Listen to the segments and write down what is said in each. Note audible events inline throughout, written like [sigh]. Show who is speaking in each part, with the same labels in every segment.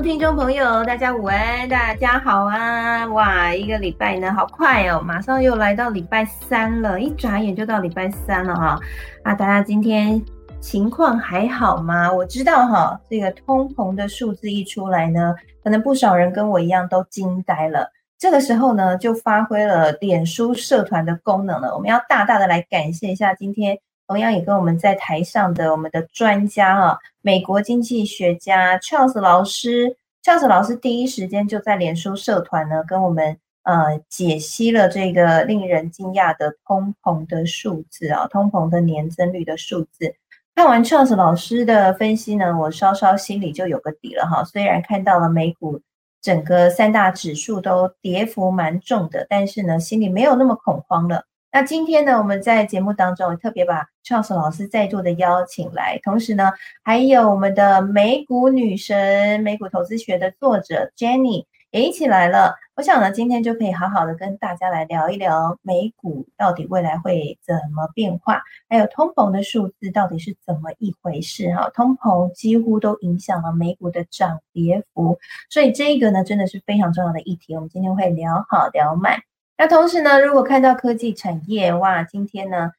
Speaker 1: 听众朋友，大家午安，大家好啊！哇，一个礼拜呢，好快哦，马上又来到礼拜三了，一眨眼就到礼拜三了哈。啊，大家今天情况还好吗？我知道哈，这个通膨的数字一出来呢，可能不少人跟我一样都惊呆了。这个时候呢，就发挥了脸书社团的功能了。我们要大大的来感谢一下今天。同样也跟我们在台上的我们的专家啊，美国经济学家 Charles 老师，Charles 老师第一时间就在脸书社团呢，跟我们呃解析了这个令人惊讶的通膨的数字啊，通膨的年增率的数字。看完 Charles 老师的分析呢，我稍稍心里就有个底了哈。虽然看到了美股整个三大指数都跌幅蛮重的，但是呢，心里没有那么恐慌了。那今天呢，我们在节目当中特别把 Charles 老师在座的邀请来，同时呢，还有我们的美股女神、美股投资学的作者 Jenny 也一起来了。我想呢，今天就可以好好的跟大家来聊一聊美股到底未来会怎么变化，还有通膨的数字到底是怎么一回事哈。通膨几乎都影响了美股的涨跌幅，所以这个呢，真的是非常重要的议题。我们今天会聊好聊满。那同时呢，如果看到科技产业，哇，今天呢，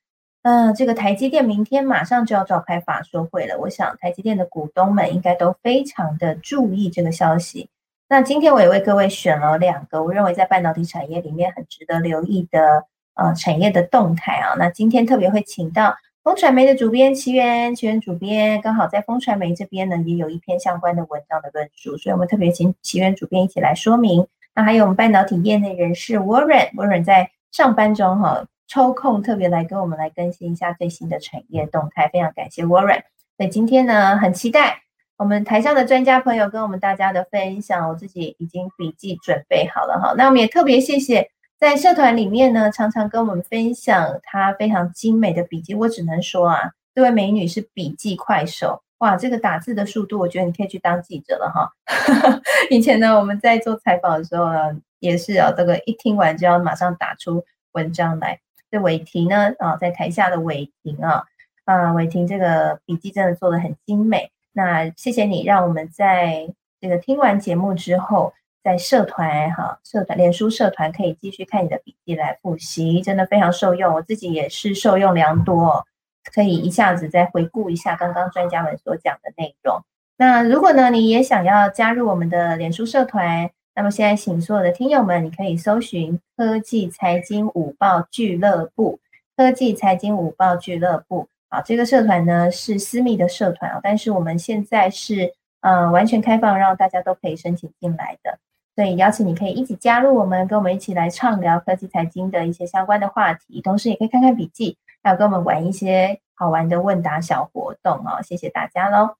Speaker 1: 嗯，这个台积电明天马上就要召开法说会了。我想台积电的股东们应该都非常的注意这个消息。那今天我也为各位选了两个我认为在半导体产业里面很值得留意的呃产业的动态啊。那今天特别会请到风传媒的主编齐源，齐源主编刚好在风传媒这边呢也有一篇相关的文章的论述，所以我们特别请齐源主编一起来说明。那还有我们半导体业内人士 Warren，Warren 在上班中哈抽空特别来跟我们来更新一下最新的产业动态，非常感谢 Warren。所以今天呢，很期待我们台上的专家朋友跟我们大家的分享，我自己已经笔记准备好了哈。那我们也特别谢谢在社团里面呢，常常跟我们分享她非常精美的笔记。我只能说啊，这位美女是笔记快手。哇，这个打字的速度，我觉得你可以去当记者了哈。[laughs] 以前呢，我们在做采访的时候呢，也是啊，这个一听完就要马上打出文章来。这伟霆呢，啊，在台下的伟霆啊，啊，伟霆这个笔记真的做的很精美。那谢谢你，让我们在这个听完节目之后，在社团哈，社团脸书社团可以继续看你的笔记来复习，真的非常受用。我自己也是受用良多。可以一下子再回顾一下刚刚专家们所讲的内容。那如果呢，你也想要加入我们的脸书社团，那么现在请所有的听友们，你可以搜寻“科技财经午报俱乐部”。科技财经午报俱乐部，好，这个社团呢是私密的社团啊，但是我们现在是呃完全开放，让大家都可以申请进来的。所以邀请你可以一起加入我们，跟我们一起来畅聊科技财经的一些相关的话题，同时也可以看看笔记。还有跟我们玩一些好玩的问答小活动哦，谢谢大家喽。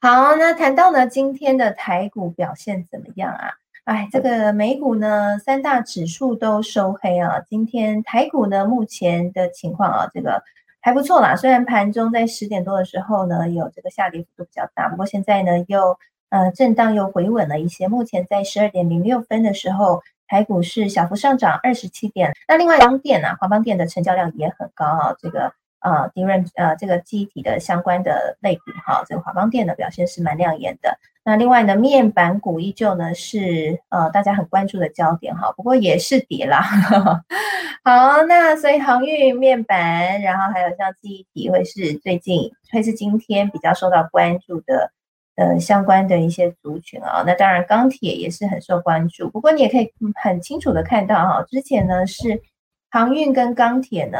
Speaker 1: 好，那谈到呢，今天的台股表现怎么样啊？哎，这个美股呢，三大指数都收黑啊。今天台股呢，目前的情况啊，这个还不错啦。虽然盘中在十点多的时候呢，有这个下跌幅度比较大，不过现在呢，又呃震荡又回稳了一些。目前在十二点零六分的时候。台股是小幅上涨二十七点，那另外邦电啊，华邦电的成交量也很高啊，这个呃，迪润呃，这个记忆体的相关的类股哈，这个华邦电的表现是蛮亮眼的。那另外呢，面板股依旧呢是呃大家很关注的焦点哈，不过也是跌啦。[laughs] 好，那所以航运、面板，然后还有像记忆体会是最近会是今天比较受到关注的。呃，相关的一些族群啊，那当然钢铁也是很受关注。不过你也可以很清楚的看到哈，之前呢是航运跟钢铁呢，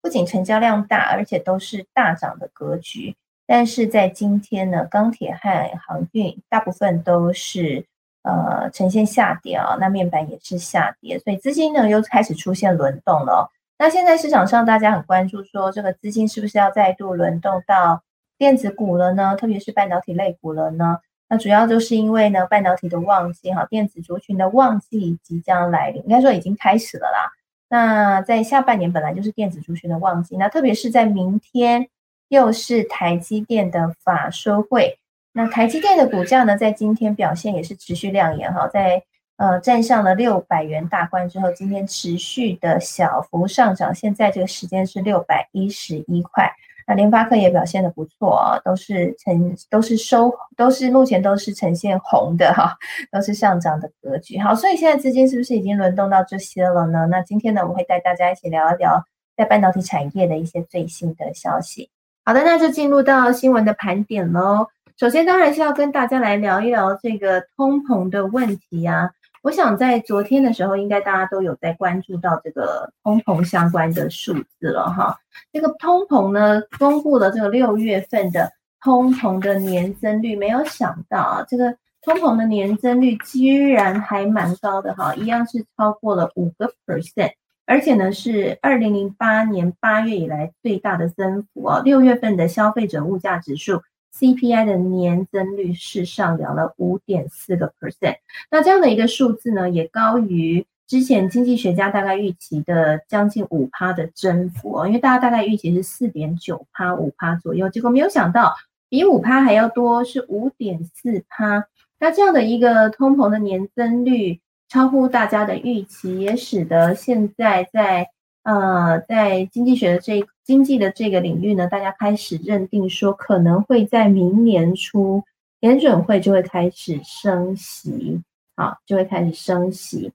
Speaker 1: 不仅成交量大，而且都是大涨的格局。但是在今天呢，钢铁和航运大部分都是呃呈现下跌啊，那面板也是下跌，所以资金呢又开始出现轮动了。那现在市场上大家很关注说，这个资金是不是要再度轮动到？电子股了呢，特别是半导体类股了呢。那主要就是因为呢，半导体的旺季哈，电子族群的旺季即将来临，应该说已经开始了啦。那在下半年本来就是电子族群的旺季，那特别是在明天又是台积电的法说会，那台积电的股价呢，在今天表现也是持续亮眼哈，在呃站上了六百元大关之后，今天持续的小幅上涨，现在这个时间是六百一十一块。那联发科也表现的不错，都是呈都是收都是目前都是呈现红的哈，都是上涨的格局。好，所以现在资金是不是已经轮动到这些了呢？那今天呢，我们会带大家一起聊一聊在半导体产业的一些最新的消息。好的，那就进入到新闻的盘点喽。首先，当然是要跟大家来聊一聊这个通膨的问题啊。我想在昨天的时候，应该大家都有在关注到这个通膨相关的数字了哈。这个通膨呢，公布了这个六月份的通膨的年增率，没有想到啊，这个通膨的年增率居然还蛮高的哈，一样是超过了五个 percent，而且呢是二零零八年八月以来最大的增幅哦。六月份的消费者物价指数。CPI 的年增率是上扬了五点四个 percent，那这样的一个数字呢，也高于之前经济学家大概预期的将近五趴的增幅哦，因为大家大概预期是四点九趴五趴左右，结果没有想到比五趴还要多，是五点四趴。那这样的一个通膨的年增率超乎大家的预期，也使得现在在呃在经济学的这一经济的这个领域呢，大家开始认定说，可能会在明年初，联准会就会开始升息，好，就会开始升息。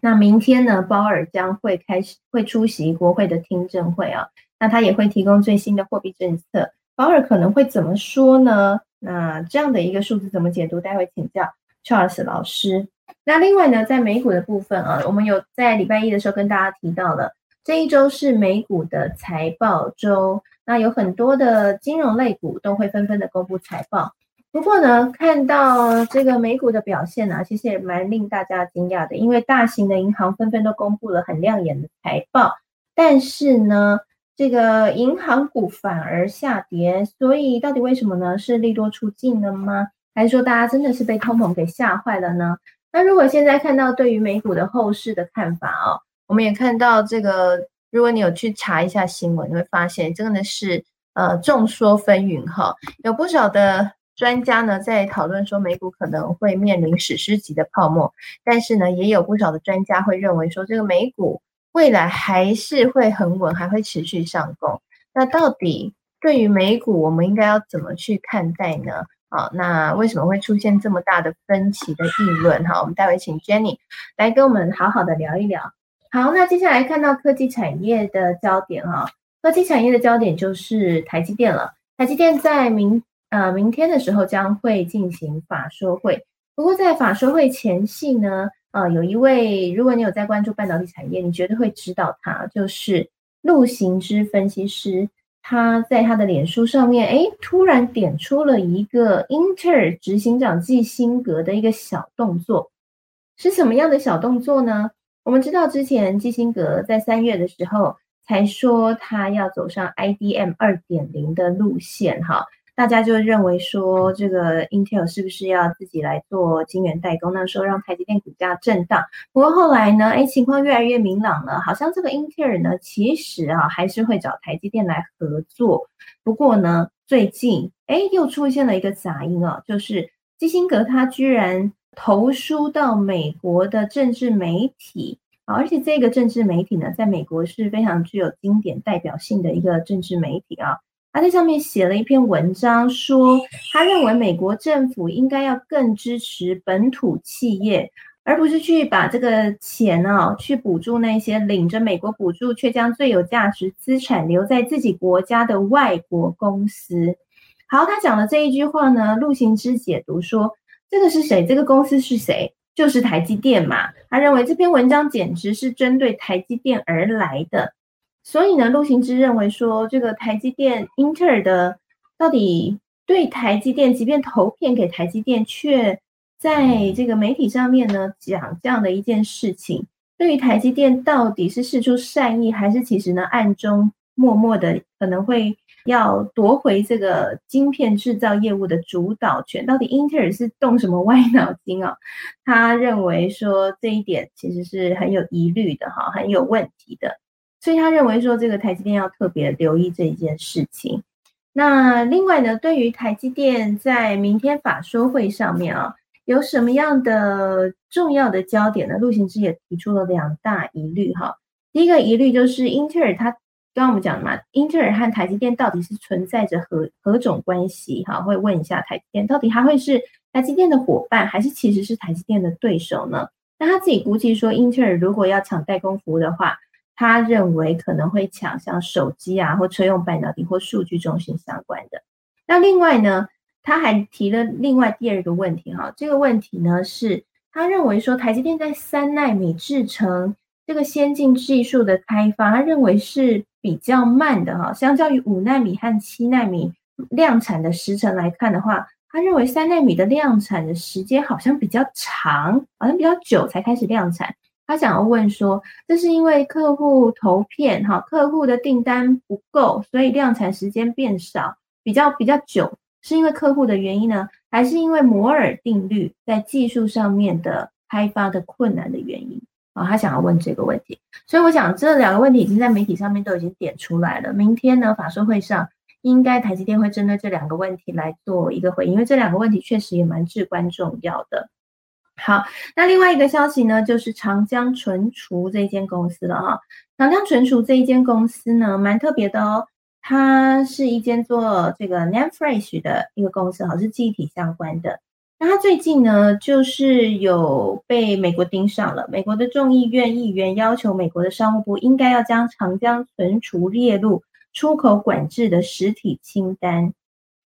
Speaker 1: 那明天呢，鲍尔将会开始会出席国会的听证会啊，那他也会提供最新的货币政策。鲍尔可能会怎么说呢？那这样的一个数字怎么解读？待会请教 Charles 老师。那另外呢，在美股的部分啊，我们有在礼拜一的时候跟大家提到了。这一周是美股的财报周，那有很多的金融类股都会纷纷的公布财报。不过呢，看到这个美股的表现呢，其实也蛮令大家惊讶的，因为大型的银行纷纷都公布了很亮眼的财报，但是呢，这个银行股反而下跌。所以到底为什么呢？是利多出尽了吗？还是说大家真的是被通膨给吓坏了呢？那如果现在看到对于美股的后市的看法哦。我们也看到这个，如果你有去查一下新闻，你会发现真的是呃众说纷纭哈，有不少的专家呢在讨论说美股可能会面临史诗级的泡沫，但是呢也有不少的专家会认为说这个美股未来还是会很稳，还会持续上攻。那到底对于美股我们应该要怎么去看待呢？啊，那为什么会出现这么大的分歧的议论？哈，我们待会请 Jenny 来跟我们好好的聊一聊。好，那接下来看到科技产业的焦点哈，科技产业的焦点就是台积电了。台积电在明呃明天的时候将会进行法说会，不过在法说会前夕呢，呃，有一位如果你有在关注半导体产业，你绝对会知道他，就是陆行之分析师，他在他的脸书上面，哎，突然点出了一个英特尔执行长季辛格的一个小动作，是什么样的小动作呢？我们知道之前基辛格在三月的时候才说他要走上 IDM 二点零的路线，哈，大家就认为说这个 Intel 是不是要自己来做晶圆代工？那时候让台积电股价震荡。不过后来呢，哎，情况越来越明朗了，好像这个 Intel 呢，其实啊还是会找台积电来合作。不过呢，最近哎又出现了一个杂音啊，就是基辛格他居然。投书到美国的政治媒体啊，而且这个政治媒体呢，在美国是非常具有经典代表性的一个政治媒体啊。他在上面写了一篇文章，说他认为美国政府应该要更支持本土企业，而不是去把这个钱啊去补助那些领着美国补助却将最有价值资产留在自己国家的外国公司。好，他讲的这一句话呢，陆行之解读说。这个是谁？这个公司是谁？就是台积电嘛。他认为这篇文章简直是针对台积电而来的。所以呢，陆行之认为说，这个台积电英特尔的到底对台积电，即便投片给台积电，却在这个媒体上面呢讲这样的一件事情，对于台积电到底是示出善意，还是其实呢暗中默默的可能会？要夺回这个晶片制造业务的主导权，到底英特尔是动什么歪脑筋啊？他认为说这一点其实是很有疑虑的哈，很有问题的，所以他认为说这个台积电要特别留意这一件事情。那另外呢，对于台积电在明天法说会上面啊，有什么样的重要的焦点呢？陆行之也提出了两大疑虑哈。第一个疑虑就是英特尔它。刚刚我们讲嘛，英特尔和台积电到底是存在着何何种关系？哈，会问一下台积电，到底它会是台积电的伙伴，还是其实是台积电的对手呢？那他自己估计说，英特尔如果要抢代工服务的话，他认为可能会抢像手机啊，或车用半导体或数据中心相关的。那另外呢，他还提了另外第二个问题，哈，这个问题呢是他认为说，台积电在三纳米制程。这个先进技术的开发，他认为是比较慢的哈。相较于五纳米和七纳米量产的时程来看的话，他认为三纳米的量产的时间好像比较长，好像比较久才开始量产。他想要问说，这是因为客户投片哈，客户的订单不够，所以量产时间变少，比较比较久，是因为客户的原因呢，还是因为摩尔定律在技术上面的开发的困难的原因？啊，他想要问这个问题，所以我想这两个问题已经在媒体上面都已经点出来了。明天呢，法说会上应该台积电会针对这两个问题来做一个回应，因为这两个问题确实也蛮至关重要的。好，那另外一个消息呢，就是长江存储这一间公司了哈。长江存储这一间公司呢，蛮特别的哦，它是一间做这个 NAND Flash 的一个公司，好像，是记忆体相关的。那他最近呢，就是有被美国盯上了。美国的众议院议员要求美国的商务部应该要将长江存储列入出口管制的实体清单。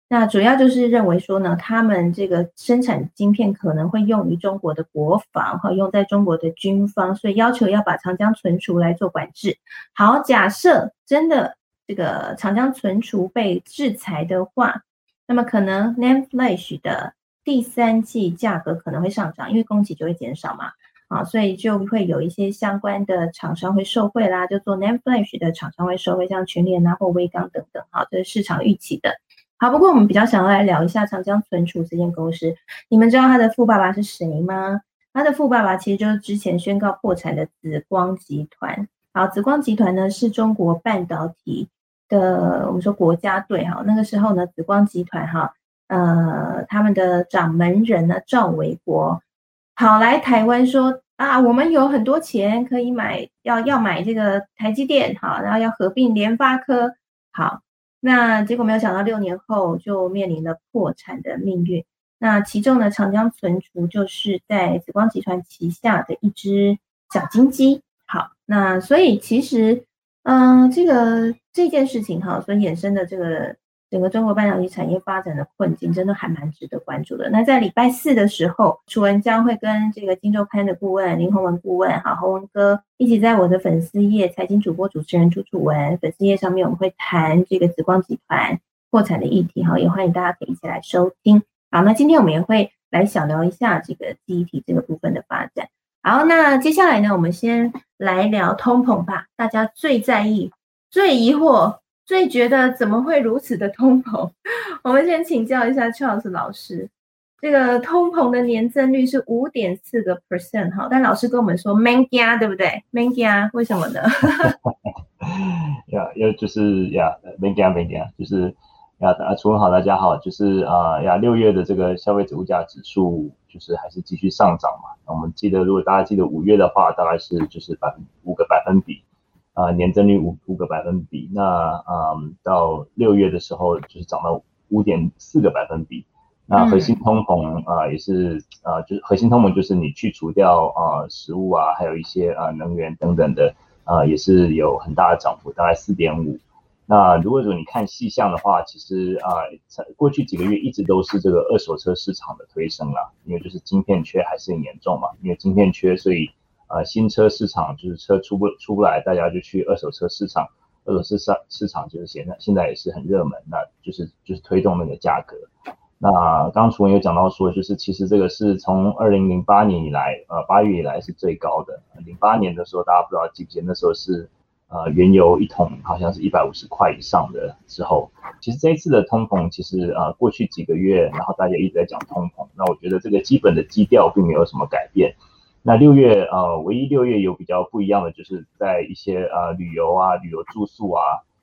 Speaker 1: 那主要就是认为说呢，他们这个生产晶片可能会用于中国的国防和用在中国的军方，所以要求要把长江存储来做管制。好，假设真的这个长江存储被制裁的话，那么可能 NAND Flash 的第三季价格可能会上涨，因为供给就会减少嘛，啊，所以就会有一些相关的厂商会受惠啦，就做 NAND Flash 的厂商会受惠，像群联啊或微刚等等，哈，这是市场预期的。好，不过我们比较想要来聊一下长江存储这间公司，你们知道他的富爸爸是谁吗？他的富爸爸其实就是之前宣告破产的紫光集团。好，紫光集团呢是中国半导体的，我们说国家队哈，那个时候呢，紫光集团哈。呃，他们的掌门人呢，赵维国跑来台湾说啊，我们有很多钱可以买，要要买这个台积电，好，然后要合并联发科，好，那结果没有想到六年后就面临了破产的命运。那其中呢，长江存储就是在紫光集团旗下的一只小金鸡，好，那所以其实，嗯，这个这件事情哈，所衍生的这个。整个中国半导体产业发展的困境，真的还蛮值得关注的。那在礼拜四的时候，楚文将会跟这个金周刊的顾问林宏文顾问，哈，宏文哥一起在我的粉丝页财经主播主持人朱楚文粉丝页上面，我们会谈这个紫光集团破产的议题，哈，也欢迎大家可以一起来收听。好，那今天我们也会来小聊一下这个记忆体这个部分的发展。好，那接下来呢，我们先来聊通膨吧，大家最在意、最疑惑。所以觉得怎么会如此的通膨？[laughs] 我们先请教一下 Charles 老师，这个通膨的年增率是五点四个 percent 哈，但老师跟我们说 man 加对不对？man 加为什么呢？[laughs]
Speaker 2: 呀，要就是呀，man 加 man 加就是呀，啊，楚文好，大家好，就是啊呀，六月的这个消费者物价指数就是还是继续上涨嘛。我们记得，如果大家记得五月的话，大概是就是百分五个百分比。啊，年增率五五个百分比，那嗯，到六月的时候就是涨到五点四个百分比。那核心通膨啊，也是啊，就是核心通膨就是你去除掉啊食物啊，还有一些啊能源等等的啊，也是有很大的涨幅，大概四点五。那如果说你看细项的话，其实啊，过去几个月一直都是这个二手车市场的推升了，因为就是晶片缺还是很严重嘛，因为晶片缺，所以。啊，新车市场就是车出不出不来，大家就去二手车市场，二手市场市场就是现在现在也是很热门，那就是就是推动那个价格。那刚楚文有讲到说，就是其实这个是从二零零八年以来，呃八月以来是最高的。零八年的时候，大家不知道记不记得那时候是呃原油一桶好像是一百五十块以上的之后，其实这一次的通膨其实呃过去几个月，然后大家一直在讲通膨，那我觉得这个基本的基调并没有什么改变。那六月呃，唯一六月有比较不一样的，就是在一些呃旅游啊、旅游住宿啊、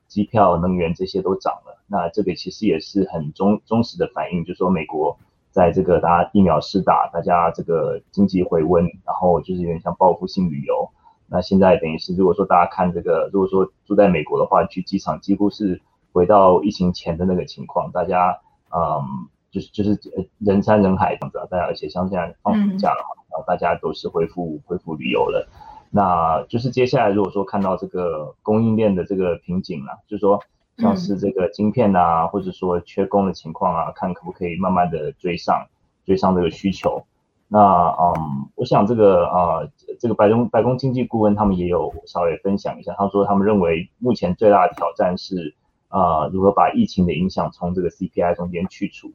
Speaker 2: 机票、能源这些都涨了。那这个其实也是很忠忠实的反映，就是说美国在这个大家疫苗施打，大家这个经济回温，然后就是有点像报复性旅游。那现在等于是，如果说大家看这个，如果说住在美国的话，去机场几乎是回到疫情前的那个情况，大家嗯，就是就是人山人海这样子，大家而且像现在放暑假了嘛，然后大家都是恢复恢复旅游了。那就是接下来如果说看到这个供应链的这个瓶颈了，就是说像是这个晶片啊，或者说缺工的情况啊，看可不可以慢慢的追上追上这个需求。那嗯，我想这个啊，这个白宫白宫经济顾问他们也有稍微分享一下，他说他们认为目前最大的挑战是啊，如何把疫情的影响从这个 CPI 中间去除。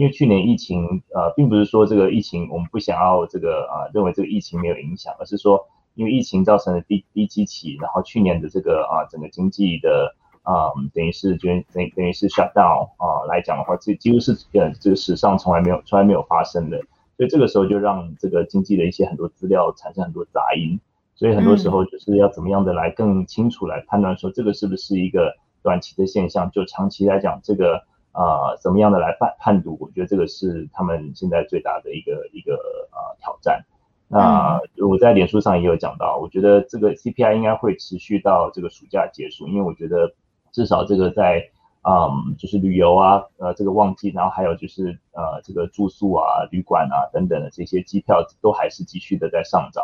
Speaker 2: 因为去年疫情呃，并不是说这个疫情我们不想要这个啊，认为这个疫情没有影响，而是说因为疫情造成的低低基期，然后去年的这个啊整个经济的啊等于是就等等于是 shut down 啊来讲的话，这几乎是呃这个史上从来没有从来没有发生的。所以这个时候就让这个经济的一些很多资料产生很多杂音，所以很多时候就是要怎么样的来更清楚来判断说这个是不是一个短期的现象，就长期来讲这个啊怎么样的来判判读，我觉得这个是他们现在最大的一个一个啊挑战。那我在脸书上也有讲到，我觉得这个 CPI 应该会持续到这个暑假结束，因为我觉得至少这个在。嗯，就是旅游啊，呃，这个旺季，然后还有就是呃，这个住宿啊、旅馆啊等等的这些机票都还是继续的在上涨。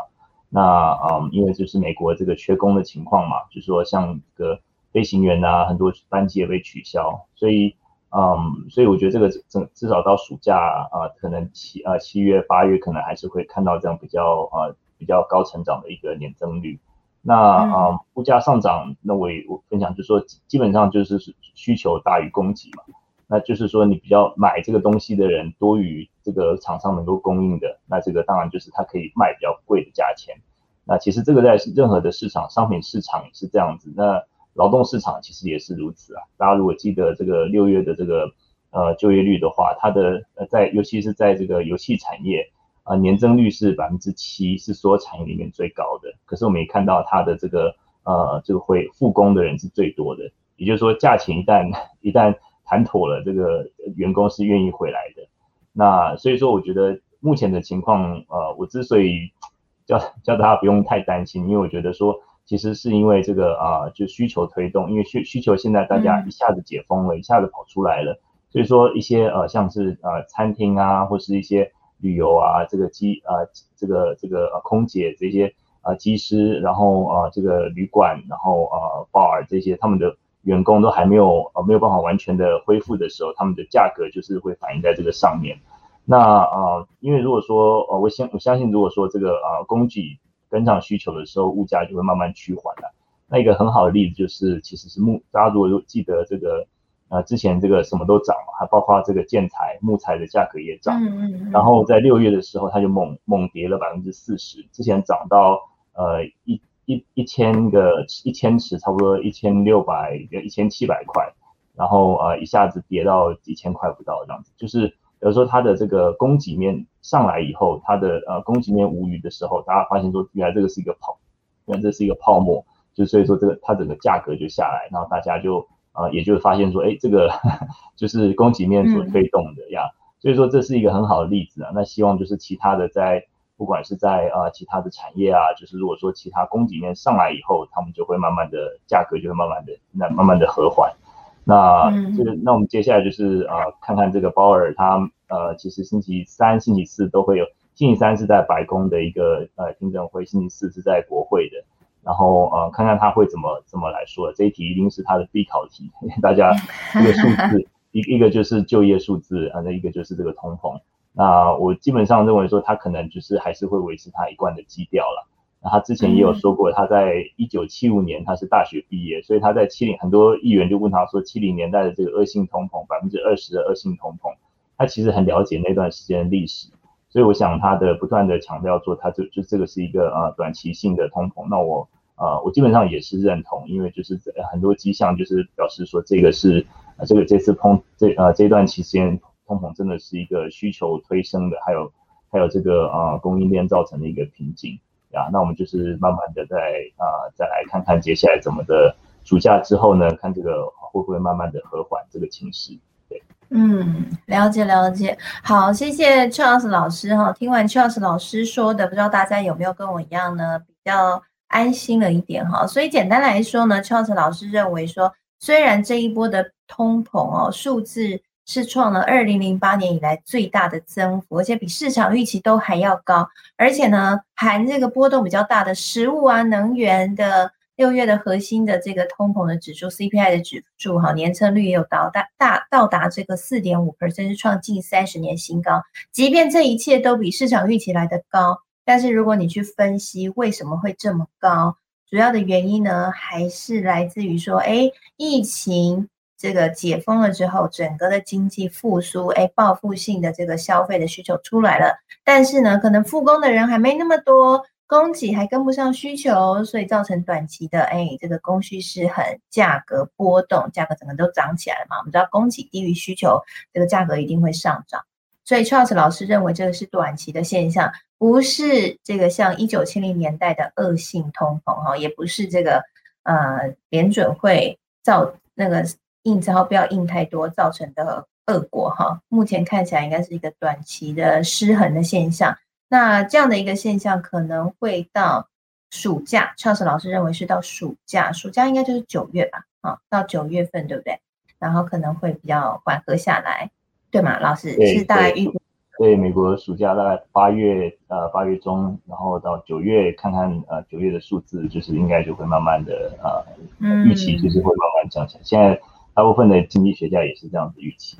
Speaker 2: 那嗯，因为就是美国这个缺工的情况嘛，就是说像这个飞行员啊，很多班机也被取消，所以嗯，所以我觉得这个至至少到暑假啊，可能七啊七月八月可能还是会看到这样比较呃比较高成长的一个年增率。那啊，物价上涨，那我也我分享就是说，基本上就是需求大于供给嘛。那就是说，你比较买这个东西的人多于这个厂商能够供应的，那这个当然就是它可以卖比较贵的价钱。那其实这个在任何的市场，商品市场也是这样子。那劳动市场其实也是如此啊。大家如果记得这个六月的这个呃就业率的话，它的呃在尤其是在这个游戏产业。啊，年增率是百分之七，是所有产业里面最高的。可是我们也看到它的这个呃，这个会复工的人是最多的。也就是说，价钱一旦一旦谈妥了，这个员工是愿意回来的。那所以说，我觉得目前的情况，呃，我之所以 [tsk] 叫叫大家不用太担心，因为我觉得说，其实是因为这个啊，就需求推动，因为需需求现在大家一下子解封了，一下子跑出来了，所以说一些呃，像是呃餐厅啊，或是一些。旅游啊，这个机啊，这个这个呃空姐这些啊机师，然后啊这个旅馆，然后啊 bar 这些他们的员工都还没有呃没有办法完全的恢复的时候，他们的价格就是会反映在这个上面。那啊，因为如果说呃我相我相信如果说这个啊供给跟上需求的时候，物价就会慢慢趋缓了。那一个很好的例子就是其实是木，大家如果记得这个。呃，之前这个什么都涨了，还包括这个建材、木材的价格也涨。嗯嗯嗯。然后在六月的时候，它就猛猛跌了百分之四十。之前涨到呃一一一千个一千尺，差不多一千六百一千七百块，然后呃一下子跌到几千块不到这样子。就是有时候它的这个供给面上来以后，它的呃供给面无余的时候，大家发现说原来这个是一个泡，原来这是一个泡沫，就所以说这个它整个价格就下来，然后大家就。啊，也就发现说，哎，这个 [laughs] 就是供给面所推动的呀，所以说这是一个很好的例子啊。那希望就是其他的在，不管是在啊其他的产业啊，就是如果说其他供给面上来以后，他们就会慢慢的价格就会慢慢的那慢慢的和缓。那这个那我们接下来就是啊看看这个鲍尔他呃其实星期三、星期四都会有，星期三是在白宫的一个呃听证会，星期四是在国会的。然后呃，看看他会怎么怎么来说。这一题一定是他的必考题，[laughs] 大家这个数字 [laughs] 一一个就是就业数字啊，那一个就是这个通膨。那我基本上认为说他可能就是还是会维持他一贯的基调了。那他之前也有说过，他在一九七五年他是大学毕业，所以他在七零很多议员就问他说，七零年代的这个恶性通膨百分之二十的恶性通膨，他其实很了解那段时间的历史。所以我想他的不断的强调说，他就就这个是一个呃短期性的通膨。那我。啊，我基本上也是认同，因为就是很多迹象就是表示说这个是，这个这次通这呃这段期间通膨真的是一个需求推升的，还有还有这个啊供应链造成的一个瓶颈啊。那我们就是慢慢的再啊再来看看接下来怎么的暑假之后呢，看这个会不会慢慢的和缓这个情势。对，
Speaker 1: 嗯，了解了解。好，谢谢 Charles 老师哈。听完 Charles 老师说的，不知道大家有没有跟我一样呢？比较。安心了一点哈。所以简单来说呢，Charles 老师认为说，虽然这一波的通膨哦数字是创了二零零八年以来最大的增幅，而且比市场预期都还要高，而且呢含这个波动比较大的食物啊、能源的。六月的核心的这个通膨的指数 CPI 的指数哈，年增率也有到大大到达这个四点五 percent，是创近三十年新高。即便这一切都比市场预期来的高，但是如果你去分析为什么会这么高，主要的原因呢，还是来自于说，哎，疫情这个解封了之后，整个的经济复苏，哎，报复性的这个消费的需求出来了，但是呢，可能复工的人还没那么多。供给还跟不上需求，所以造成短期的哎，这个供需失衡，价格波动，价格整个都涨起来了嘛。我们知道供给低于需求，这个价格一定会上涨。所以 Charles 老师认为这个是短期的现象，不是这个像一九七零年代的恶性通膨哈，也不是这个呃联准会造那个印钞票印太多造成的恶果哈。目前看起来应该是一个短期的失衡的现象。那这样的一个现象可能会到暑假，Charles 老师认为是到暑假，暑假应该就是九月吧，啊，到九月份对不对？然后可能会比较缓和下来，对吗？老师是大概预
Speaker 2: 对美国暑假大概八月呃八月中，然后到九月看看呃九月的数字，就是应该就会慢慢的呃预期就是会慢慢降下来。现在大部分的经济学家也是这样子预期。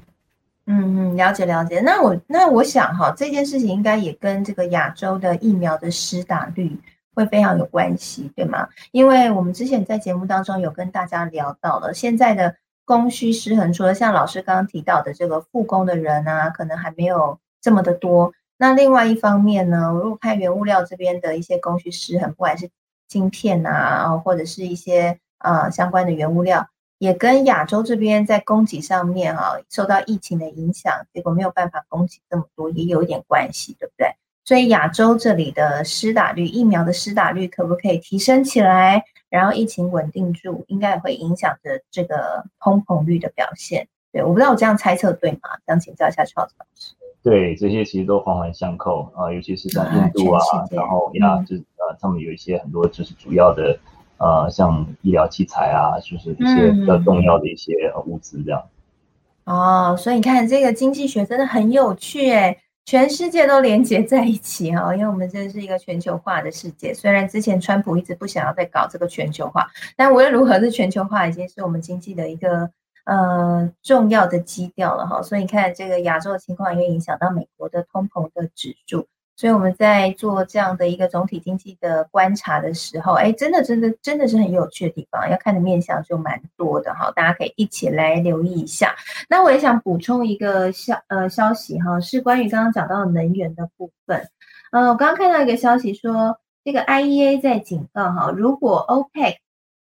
Speaker 1: 嗯嗯，了解了解。那我那我想哈，这件事情应该也跟这个亚洲的疫苗的施打率会非常有关系，对吗？因为我们之前在节目当中有跟大家聊到了，现在的供需失衡，除了像老师刚刚提到的这个复工的人啊，可能还没有这么的多。那另外一方面呢，如果看原物料这边的一些供需失衡，不管是晶片啊，或者是一些呃相关的原物料。也跟亚洲这边在供给上面啊，受到疫情的影响，结果没有办法供给这么多，也有一点关系，对不对？所以亚洲这里的施打率，疫苗的施打率可不可以提升起来？然后疫情稳定住，应该也会影响着这个通膨率的表现。对，我不知道我这样猜测对吗？想请教一下 Charles 老师。
Speaker 2: 对，这些其实都环环相扣啊，尤其是在印度啊，然后亚就呃，他们有一些很多就是主要的。呃，像医疗器材啊，就是一些比较重要的一些物资这样。
Speaker 1: 哦，所以你看这个经济学真的很有趣诶，全世界都连接在一起哈，[laughs] 因为我们这是一个全球化的世界。虽然之前川普一直不想要再搞这个全球化，但无论如何，这全球化已经是我们经济的一个呃重要的基调了哈。所以你看这个亚洲的情况，也影响到美国的通膨的指数。所以我们在做这样的一个总体经济的观察的时候，哎，真的真的真的是很有趣的地方，要看的面向就蛮多的哈，大家可以一起来留意一下。那我也想补充一个消呃消息哈，是关于刚刚讲到能源的部分。呃，我刚刚看到一个消息说，这个 IEA 在警告哈，如果 OPEC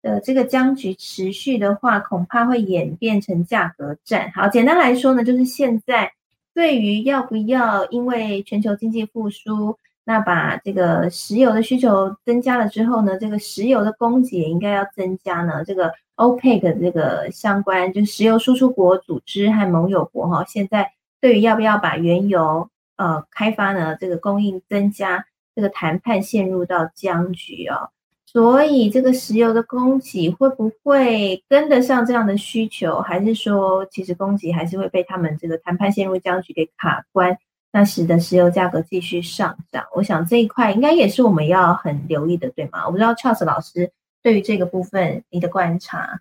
Speaker 1: 的这个僵局持续的话，恐怕会演变成价格战。好，简单来说呢，就是现在。对于要不要因为全球经济复苏，那把这个石油的需求增加了之后呢，这个石油的供给也应该要增加呢？这个 OPEC 这个相关就石油输出国组织和盟友国哈，现在对于要不要把原油呃开发呢，这个供应增加，这个谈判陷入到僵局哦。所以这个石油的供给会不会跟得上这样的需求，还是说其实供给还是会被他们这个谈判陷入僵局给卡关，那使得石油价格继续上涨？我想这一块应该也是我们要很留意的，对吗？我不知道 Charles 老师对于这个部分你的观察。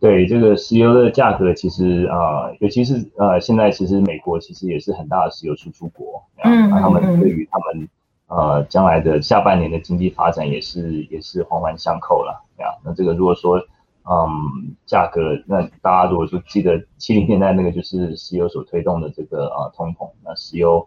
Speaker 2: 对这个石油的价格，其实啊，尤其是呃，现在其实美国其实也是很大的石油输出国，嗯，他们对于他们。呃，将来的下半年的经济发展也是也是环环相扣了，这样。那这个如果说，嗯，价格，那大家如果说记得七零年代那个就是石油所推动的这个呃通膨，那石油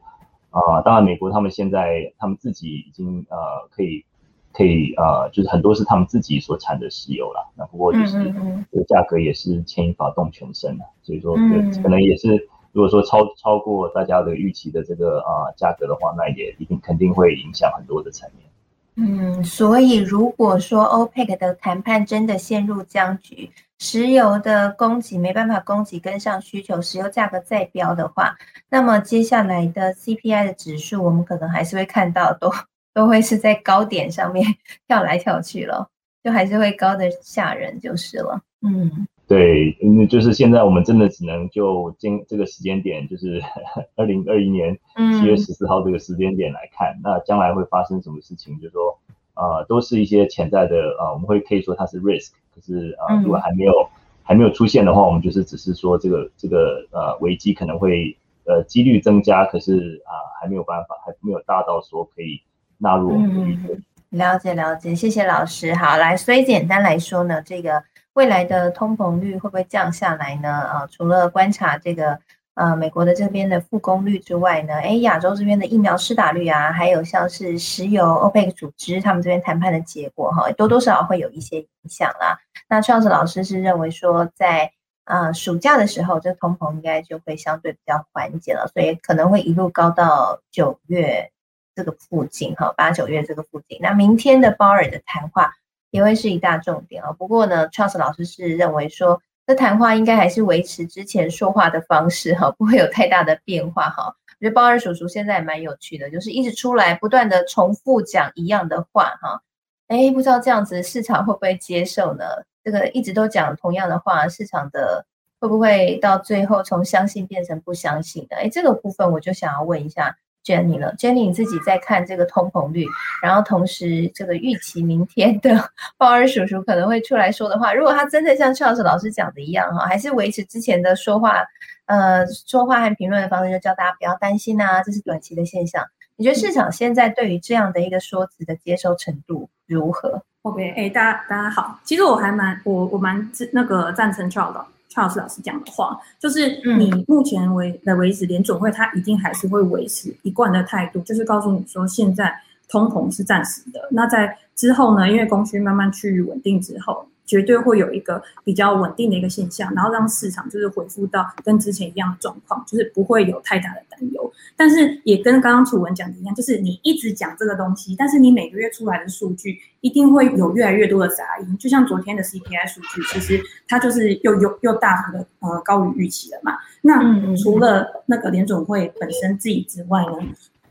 Speaker 2: 啊，当然美国他们现在他们自己已经呃可以可以呃就是很多是他们自己所产的石油了，那不过就是这个价格也是牵一发动全身的，所以说可能也是。如果说超超过大家的预期的这个啊价格的话，那也一定肯定会影响很多的层面。
Speaker 1: 嗯，所以如果说 OPEC 的谈判真的陷入僵局，石油的供给没办法供给跟上需求，石油价格再飙的话，那么接下来的 CPI 的指数，我们可能还是会看到都 [laughs] 都会是在高点上面跳来跳去了，就还是会高的吓人就是了。嗯，
Speaker 2: 对，嗯，就是现在我们真的只能就今这个时间点，就是 [laughs] 二零二一年七月十四号这个时间点来看，那将来会发生什么事情，就是说，呃，都是一些潜在的，呃，我们会可以说它是 risk，可是呃，如果还没有还没有出现的话，我们就是只是说这个这个呃危机可能会呃几率增加，可是啊还没有办法，还没有大到说可以纳入我们的预测。
Speaker 1: 了解了解，谢谢老师。好，来，所以简单来说呢，这个未来的通膨率会不会降下来呢？啊，除了观察这个呃美国的这边的复工率之外呢，哎，亚洲这边的疫苗施打率啊，还有像是石油 OPEC 组织他们这边谈判的结果哈，多多少少会有一些影响啦。那创始老师是认为说，在啊暑假的时候，这通膨应该就会相对比较缓解了，所以可能会一路高到九月这个附近哈，八九月这个附近。那明天的鲍尔的谈话也会是一大重点啊。不过呢，创始老师是认为说，这谈话应该还是维持之前说话的方式哈，不会有太大的变化哈。我觉得鲍二叔叔现在也蛮有趣的，就是一直出来不断的重复讲一样的话哈。哎，不知道这样子市场会不会接受呢？这个一直都讲同样的话，市场的会不会到最后从相信变成不相信的？哎，这个部分我就想要问一下 Jenny 了。Jenny，你自己在看这个通膨率，然后同时这个预期明天的 [laughs] 鲍尔叔叔可能会出来说的话，如果他真的像邱老师老师讲的一样哈，还是维持之前的说话，呃，说话和评论的方式，就叫大家不要担心啊，这是短期的现象。你觉得市场现在对于这样的一个说辞的接受程度如何
Speaker 3: ？OK，哎，大家大家好，其实我还蛮我我蛮那个赞成邱老 Charles 老师讲的话，就是你目前为的为止，联总会它一定还是会维持一贯的态度，就是告诉你说现在通膨是暂时的，那在之后呢，因为供需慢慢趋于稳定之后。绝对会有一个比较稳定的一个现象，然后让市场就是恢复到跟之前一样的状况，就是不会有太大的担忧。但是也跟刚刚楚文讲的一样，就是你一直讲这个东西，但是你每个月出来的数据一定会有越来越多的杂音。就像昨天的 CPI 数据，其实它就是又又又大幅的呃高于预期了嘛。那除了那个联总会本身自己之外呢？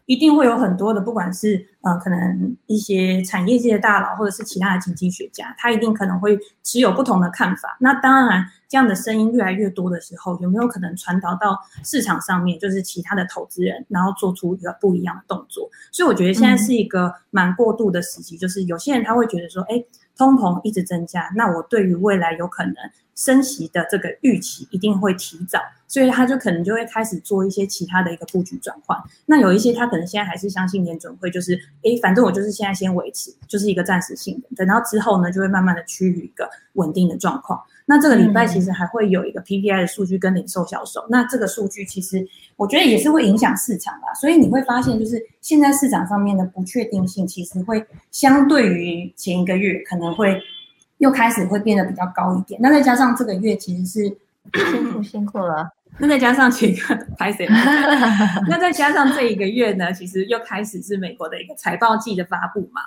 Speaker 3: 一定会有很多的，不管是呃，可能一些产业界的大佬，或者是其他的经济学家，他一定可能会持有不同的看法。那当然，这样的声音越来越多的时候，有没有可能传导到市场上面，就是其他的投资人，然后做出一个不一样的动作？所以我觉得现在是一个蛮过渡的时期，就是有些人他会觉得说，哎，通膨一直增加，那我对于未来有可能。升息的这个预期一定会提早，所以他就可能就会开始做一些其他的一个布局转换。那有一些他可能现在还是相信联准会，就是诶，反正我就是现在先维持，就是一个暂时性的，等到之后呢，就会慢慢的趋于一个稳定的状况。那这个礼拜其实还会有一个 PPI 的数据跟零售销售，那这个数据其实我觉得也是会影响市场吧。所以你会发现，就是现在市场上面的不确定性其实会相对于前一个月可能会。又开始会变得比较高一点，那再加上这个月其实是
Speaker 1: 辛苦 [laughs] 辛苦了，
Speaker 3: 那再加上几个拍谁，[laughs] 那再加上这一个月呢，其实又开始是美国的一个财报季的发布嘛，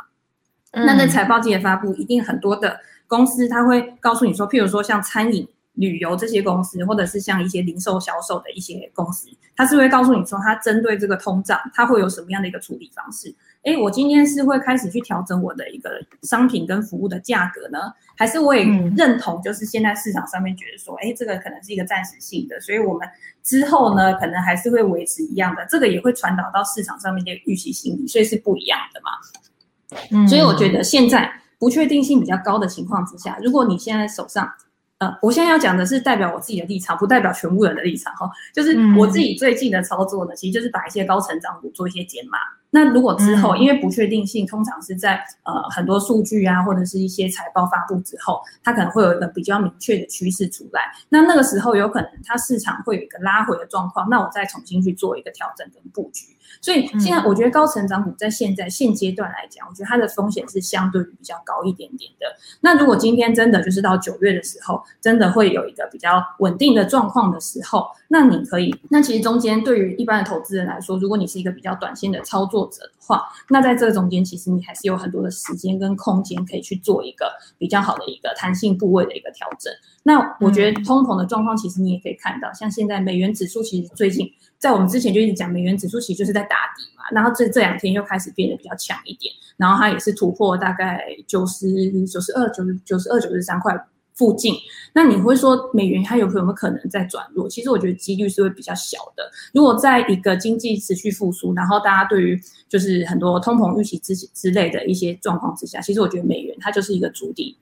Speaker 3: 那在财报季的发布，一定很多的公司他会告诉你说，譬如说像餐饮。旅游这些公司，或者是像一些零售销售的一些公司，它是会告诉你说，它针对这个通胀，它会有什么样的一个处理方式？哎，我今天是会开始去调整我的一个商品跟服务的价格呢，还是我也认同，就是现在市场上面觉得说，哎，这个可能是一个暂时性的，所以我们之后呢，可能还是会维持一样的，这个也会传导到市场上面的预期心理，所以是不一样的嘛。嗯，所以我觉得现在不确定性比较高的情况之下，如果你现在手上呃，我现在要讲的是代表我自己的立场，不代表全部人的立场哈。就是我自己最近的操作呢，其实就是把一些高成长股做一些减码。那如果之后，因为不确定性通常是在呃很多数据啊，或者是一些财报发布之后，它可能会有一个比较明确的趋势出来。那那个时候有可能它市场会有一个拉回的状况，那我再重新去做一个调整跟布局。所以现在我觉得高成长股在现在现阶段来讲，我觉得它的风险是相对比较高一点点的。那如果今天真的就是到九月的时候，真的会有一个比较稳定的状况的时候，那你可以，那其实中间对于一般的投资人来说，如果你是一个比较短线的操作作者的话，那在这中间其实你还是有很多的时间跟空间可以去做一个比较好的一个弹性部位的一个调整。那我觉得通膨的状况，其实你也可以看到，像现在美元指数其实最近在我们之前就一直讲美元指数其实就是在打底嘛，然后这这两天又开始变得比较强一点，然后它也是突破大概九十九十二、九十九十二、九十三块。附近，那你会说美元它有有没有可能在转弱？其实我觉得几率是会比较小的。如果在一个经济持续复苏，然后大家对于就是很多通膨预期之之类的一些状况之下，其实我觉得美元它就是一个主底。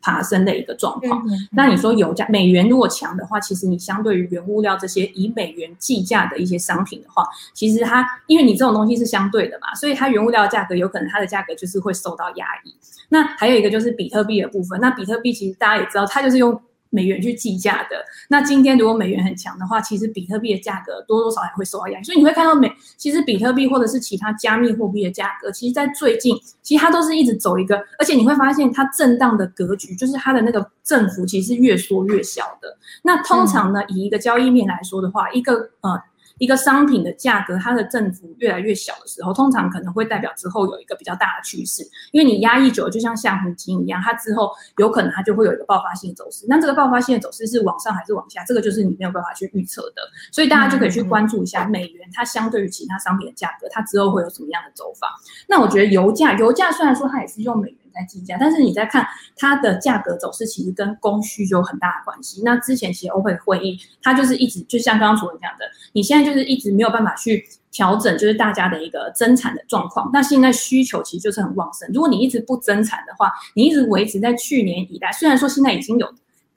Speaker 3: 爬升的一个状况，那你说油价美元如果强的话，其实你相对于原物料这些以美元计价的一些商品的话，其实它因为你这种东西是相对的嘛，所以它原物料价格有可能它的价格就是会受到压抑。那还有一个就是比特币的部分，那比特币其实大家也知道，它就是用。美元去计价的，那今天如果美元很强的话，其实比特币的价格多多少少会受到压力，所以你会看到美，其实比特币或者是其他加密货币的价格，其实在最近，其实它都是一直走一个，而且你会发现它震荡的格局，就是它的那个振幅其实是越缩越小的。那通常呢，以一个交易面来说的话，一个呃。一个商品的价格，它的振幅越来越小的时候，通常可能会代表之后有一个比较大的趋势。因为你压抑久了，就像橡皮筋一样，它之后有可能它就会有一个爆发性的走势。那这个爆发性的走势是往上还是往下？这个就是你没有办法去预测的。所以大家就可以去关注一下美元，它相对于其他商品的价格，它之后会有什么样的走法。那我觉得油价，油价虽然说它也是用美元。在计价，但是你在看它的价格走势，其实跟供需有很大的关系。那之前其实欧佩会议，它就是一直就像刚刚主任讲的，你现在就是一直没有办法去调整，就是大家的一个增产的状况。那现在需求其实就是很旺盛，如果你一直不增产的话，你一直维持在去年以来，虽然说现在已经有。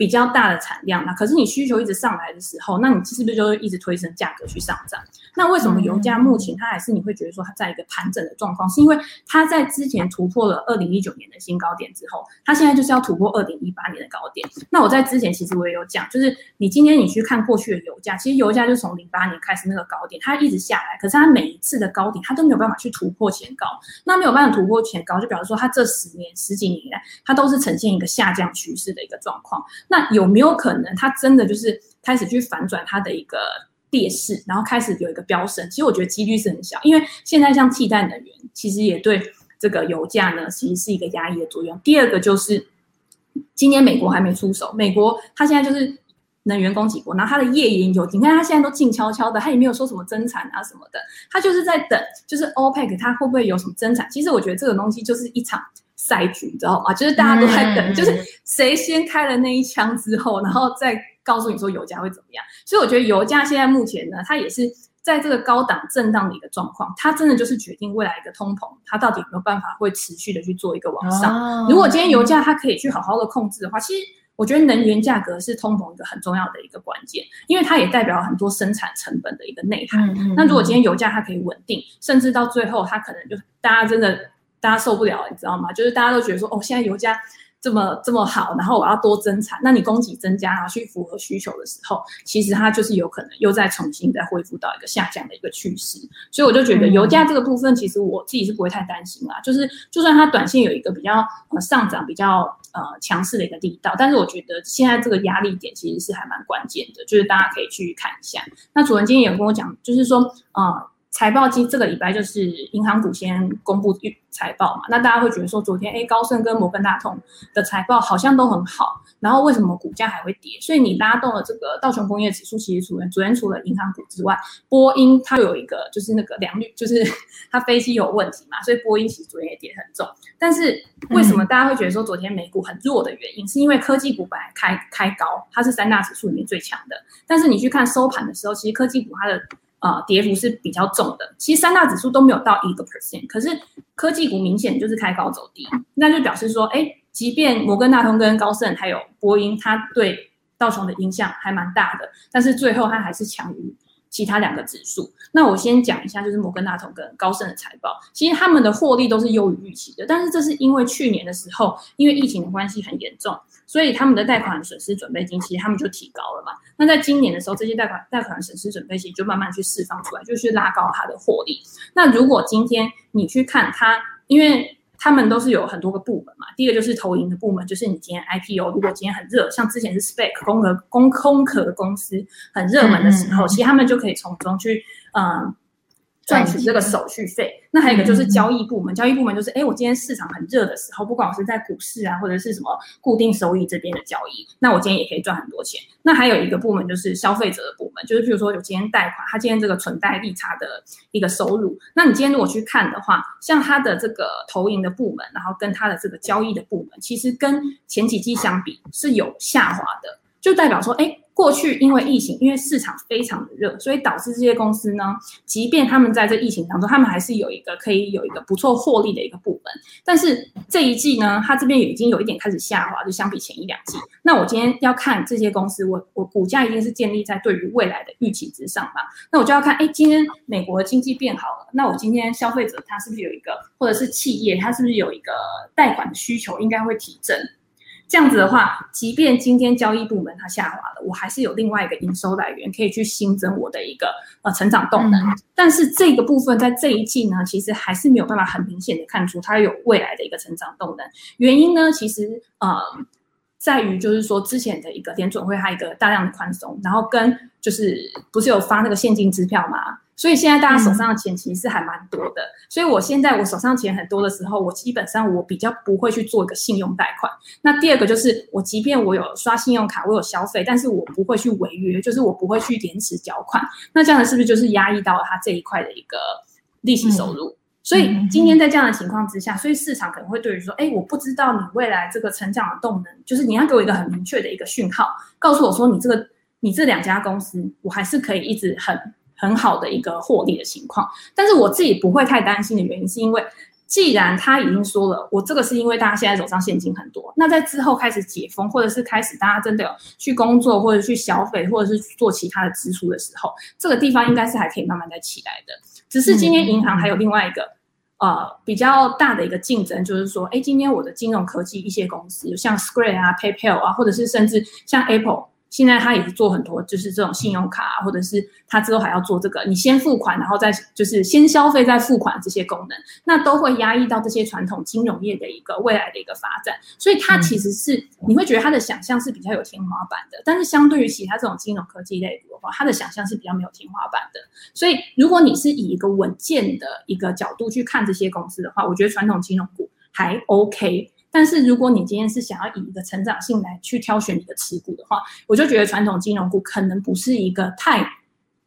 Speaker 3: 比较大的产量，那可是你需求一直上来的时候，那你是不是就会一直推升价格去上涨？那为什么油价目前它还是你会觉得说它在一个盘整的状况？是因为它在之前突破了二零一九年的新高点之后，它现在就是要突破二零一八年的高点。那我在之前其实我也有讲，就是你今天你去看过去的油价，其实油价就从零八年开始那个高点，它一直下来，可是它每一次的高点它都没有办法去突破前高。那没有办法突破前高，就表示说它这十年十几年来，它都是呈现一个下降趋势的一个状况。那有没有可能，它真的就是开始去反转它的一个劣势，然后开始有一个飙升？其实我觉得几率是很小，因为现在像替代能源，其实也对这个油价呢，其实是一个压抑的作用。第二个就是今年美国还没出手，美国它现在就是能源供给国，然后它的页岩油，你看它现在都静悄悄的，它也没有说什么增产啊什么的，它就是在等，就是 OPEC 它会不会有什么增产？其实我觉得这个东西就是一场。赛局，你知道吗？就是大家都在等，就是谁先开了那一枪之后，然后再告诉你说油价会怎么样。所以我觉得油价现在目前呢，它也是在这个高档震荡的一个状况，它真的就是决定未来一个通膨，它到底有没有办法会持续的去做一个往上。如果今天油价它可以去好好的控制的话，其实我觉得能源价格是通膨一个很重要的一个关键，因为它也代表很多生产成本的一个内涵。那如果今天油价它可以稳定，甚至到最后它可能就大家真的。大家受不了，你知道吗？就是大家都觉得说，哦，现在油价这么这么好，然后我要多增产，那你供给增加，然后去符合需求的时候，其实它就是有可能又再重新再恢复到一个下降的一个趋势。所以我就觉得油价这个部分，其实我自己是不会太担心啦。就是就算它短线有一个比较呃上涨比较呃强势的一个力道，但是我觉得现在这个压力点其实是还蛮关键的，就是大家可以去看一下。那主任今天也跟我讲，就是说啊。财报今这个礼拜就是银行股先公布预财报嘛，那大家会觉得说昨天哎高盛跟摩根大通的财报好像都很好，然后为什么股价还会跌？所以你拉动了这个道琼工业指数，其实除了昨天除了银行股之外，波音它有一个就是那个良率，就是 [laughs] 它飞机有问题嘛，所以波音其实昨天也跌很重。但是为什么大家会觉得说昨天美股很弱的原因，是因为科技股本来开开高，它是三大指数里面最强的，但是你去看收盘的时候，其实科技股它的啊，跌幅是比较重的。其实三大指数都没有到一个 percent，可是科技股明显就是开高走低，那就表示说，哎，即便摩根大通跟高盛还有波音，它对道琼的影响还蛮大的，但是最后它还是强于其他两个指数。那我先讲一下，就是摩根大通跟高盛的财报，其实他们的获利都是优于预期的，但是这是因为去年的时候，因为疫情的关系很严重。所以他们的贷款损失准备金其实他们就提高了嘛。那在今年的时候，这些贷款贷款损失准备金就慢慢去释放出来，就是拉高它的获利。那如果今天你去看它，因为他们都是有很多个部门嘛。第一个就是投营的部门，就是你今天 IPO 如果今天很热，像之前是 SPAC 空壳空空壳公司很热门的时候，其实他们就可以从中去嗯。赚取这个手续费。那还有一个就是交易部门，交易部门就是，哎，我今天市场很热的时候，不管我是在股市啊，或者是什么固定收益这边的交易，那我今天也可以赚很多钱。那还有一个部门就是消费者的部门，就是譬如说有今天贷款，他今天这个存贷利差的一个收入。那你今天如果去看的话，像他的这个投银的部门，然后跟他的这个交易的部门，其实跟前几季相比是有下滑的，就代表说，哎。过去因为疫情，因为市场非常的热，所以导致这些公司呢，即便他们在这疫情当中，他们还是有一个可以有一个不错获利的一个部分。但是这一季呢，它这边已经有一点开始下滑，就相比前一两季。那我今天要看这些公司，我我股价一定是建立在对于未来的预期之上嘛？那我就要看，哎，今天美国经济变好了，那我今天消费者他是不是有一个，或者是企业他是不是有一个贷款的需求，应该会提振。这样子的话，即便今天交易部门它下滑了，我还是有另外一个营收来源可以去新增我的一个呃成长动能。但是这个部分在这一季呢，其实还是没有办法很明显的看出它有未来的一个成长动能。原因呢，其实呃在于就是说之前的一个联准会它一个大量的宽松，然后跟就是不是有发那个现金支票嘛？所以现在大家手上的钱其实是还蛮多的，所以我现在我手上钱很多的时候，我基本上我比较不会去做一个信用贷款。那第二个就是我即便我有刷信用卡，我有消费，但是我不会去违约，就是我不会去延迟缴款。那这样的是不是就是压抑到了它这一块的一个利息收入？所以今天在这样的情况之下，所以市场可能会对于说，哎，我不知道你未来这个成长的动能，就是你要给我一个很明确的一个讯号，告诉我说你这个你这两家公司，我还是可以一直很。很好的一个获利的情况，但是我自己不会太担心的原因，是因为既然他已经说了，我这个是因为大家现在手上现金很多，那在之后开始解封，或者是开始大家真的有去工作或者去消费，或者是做其他的支出的时候，这个地方应该是还可以慢慢再起来的。只是今天银行还有另外一个呃比较大的一个竞争，就是说，哎，今天我的金融科技一些公司，像 Square 啊、PayPal 啊，或者是甚至像 Apple。现在他也是做很多，就是这种信用卡，或者是他之后还要做这个，你先付款，然后再就是先消费再付款这些功能，那都会压抑到这些传统金融业的一个未来的一个发展。所以它其实是你会觉得它的想象是比较有天花板的，但是相对于其他这种金融科技类的话，它的想象是比较没有天花板的。所以如果你是以一个稳健的一个角度去看这些公司的话，我觉得传统金融股还 OK。但是如果你今天是想要以一个成长性来去挑选你的持股的话，我就觉得传统金融股可能不是一个太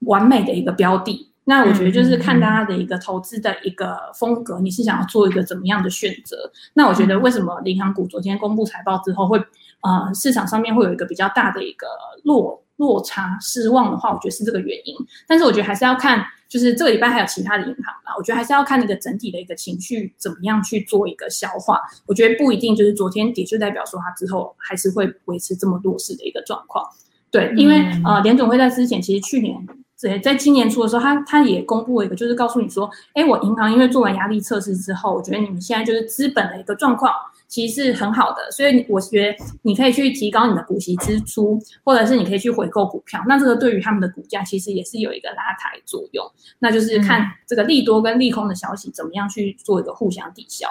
Speaker 3: 完美的一个标的。那我觉得就是看大家的一个投资的一个风格，你是想要做一个怎么样的选择？那我觉得为什么银行股昨天公布财报之后会呃市场上面会有一个比较大的一个落落差失望的话，我觉得是这个原因。但是我觉得还是要看。就是这个礼拜还有其他的银行吧，我觉得还是要看那个整体的一个情绪怎么样去做一个消化。我觉得不一定就是昨天跌就代表说它之后还是会维持这么弱势的一个状况。对，因为呃联总会在之前其实去年在在今年初的时候，他他也公布了一个，就是告诉你说，哎，我银行因为做完压力测试之后，我觉得你们现在就是资本的一个状况。其实是很好的，所以我觉得你可以去提高你的股息支出，或者是你可以去回购股票。那这个对于他们的股价其实也是有一个拉抬作用。那就是看这个利多跟利空的消息怎么样去做一个互相抵消。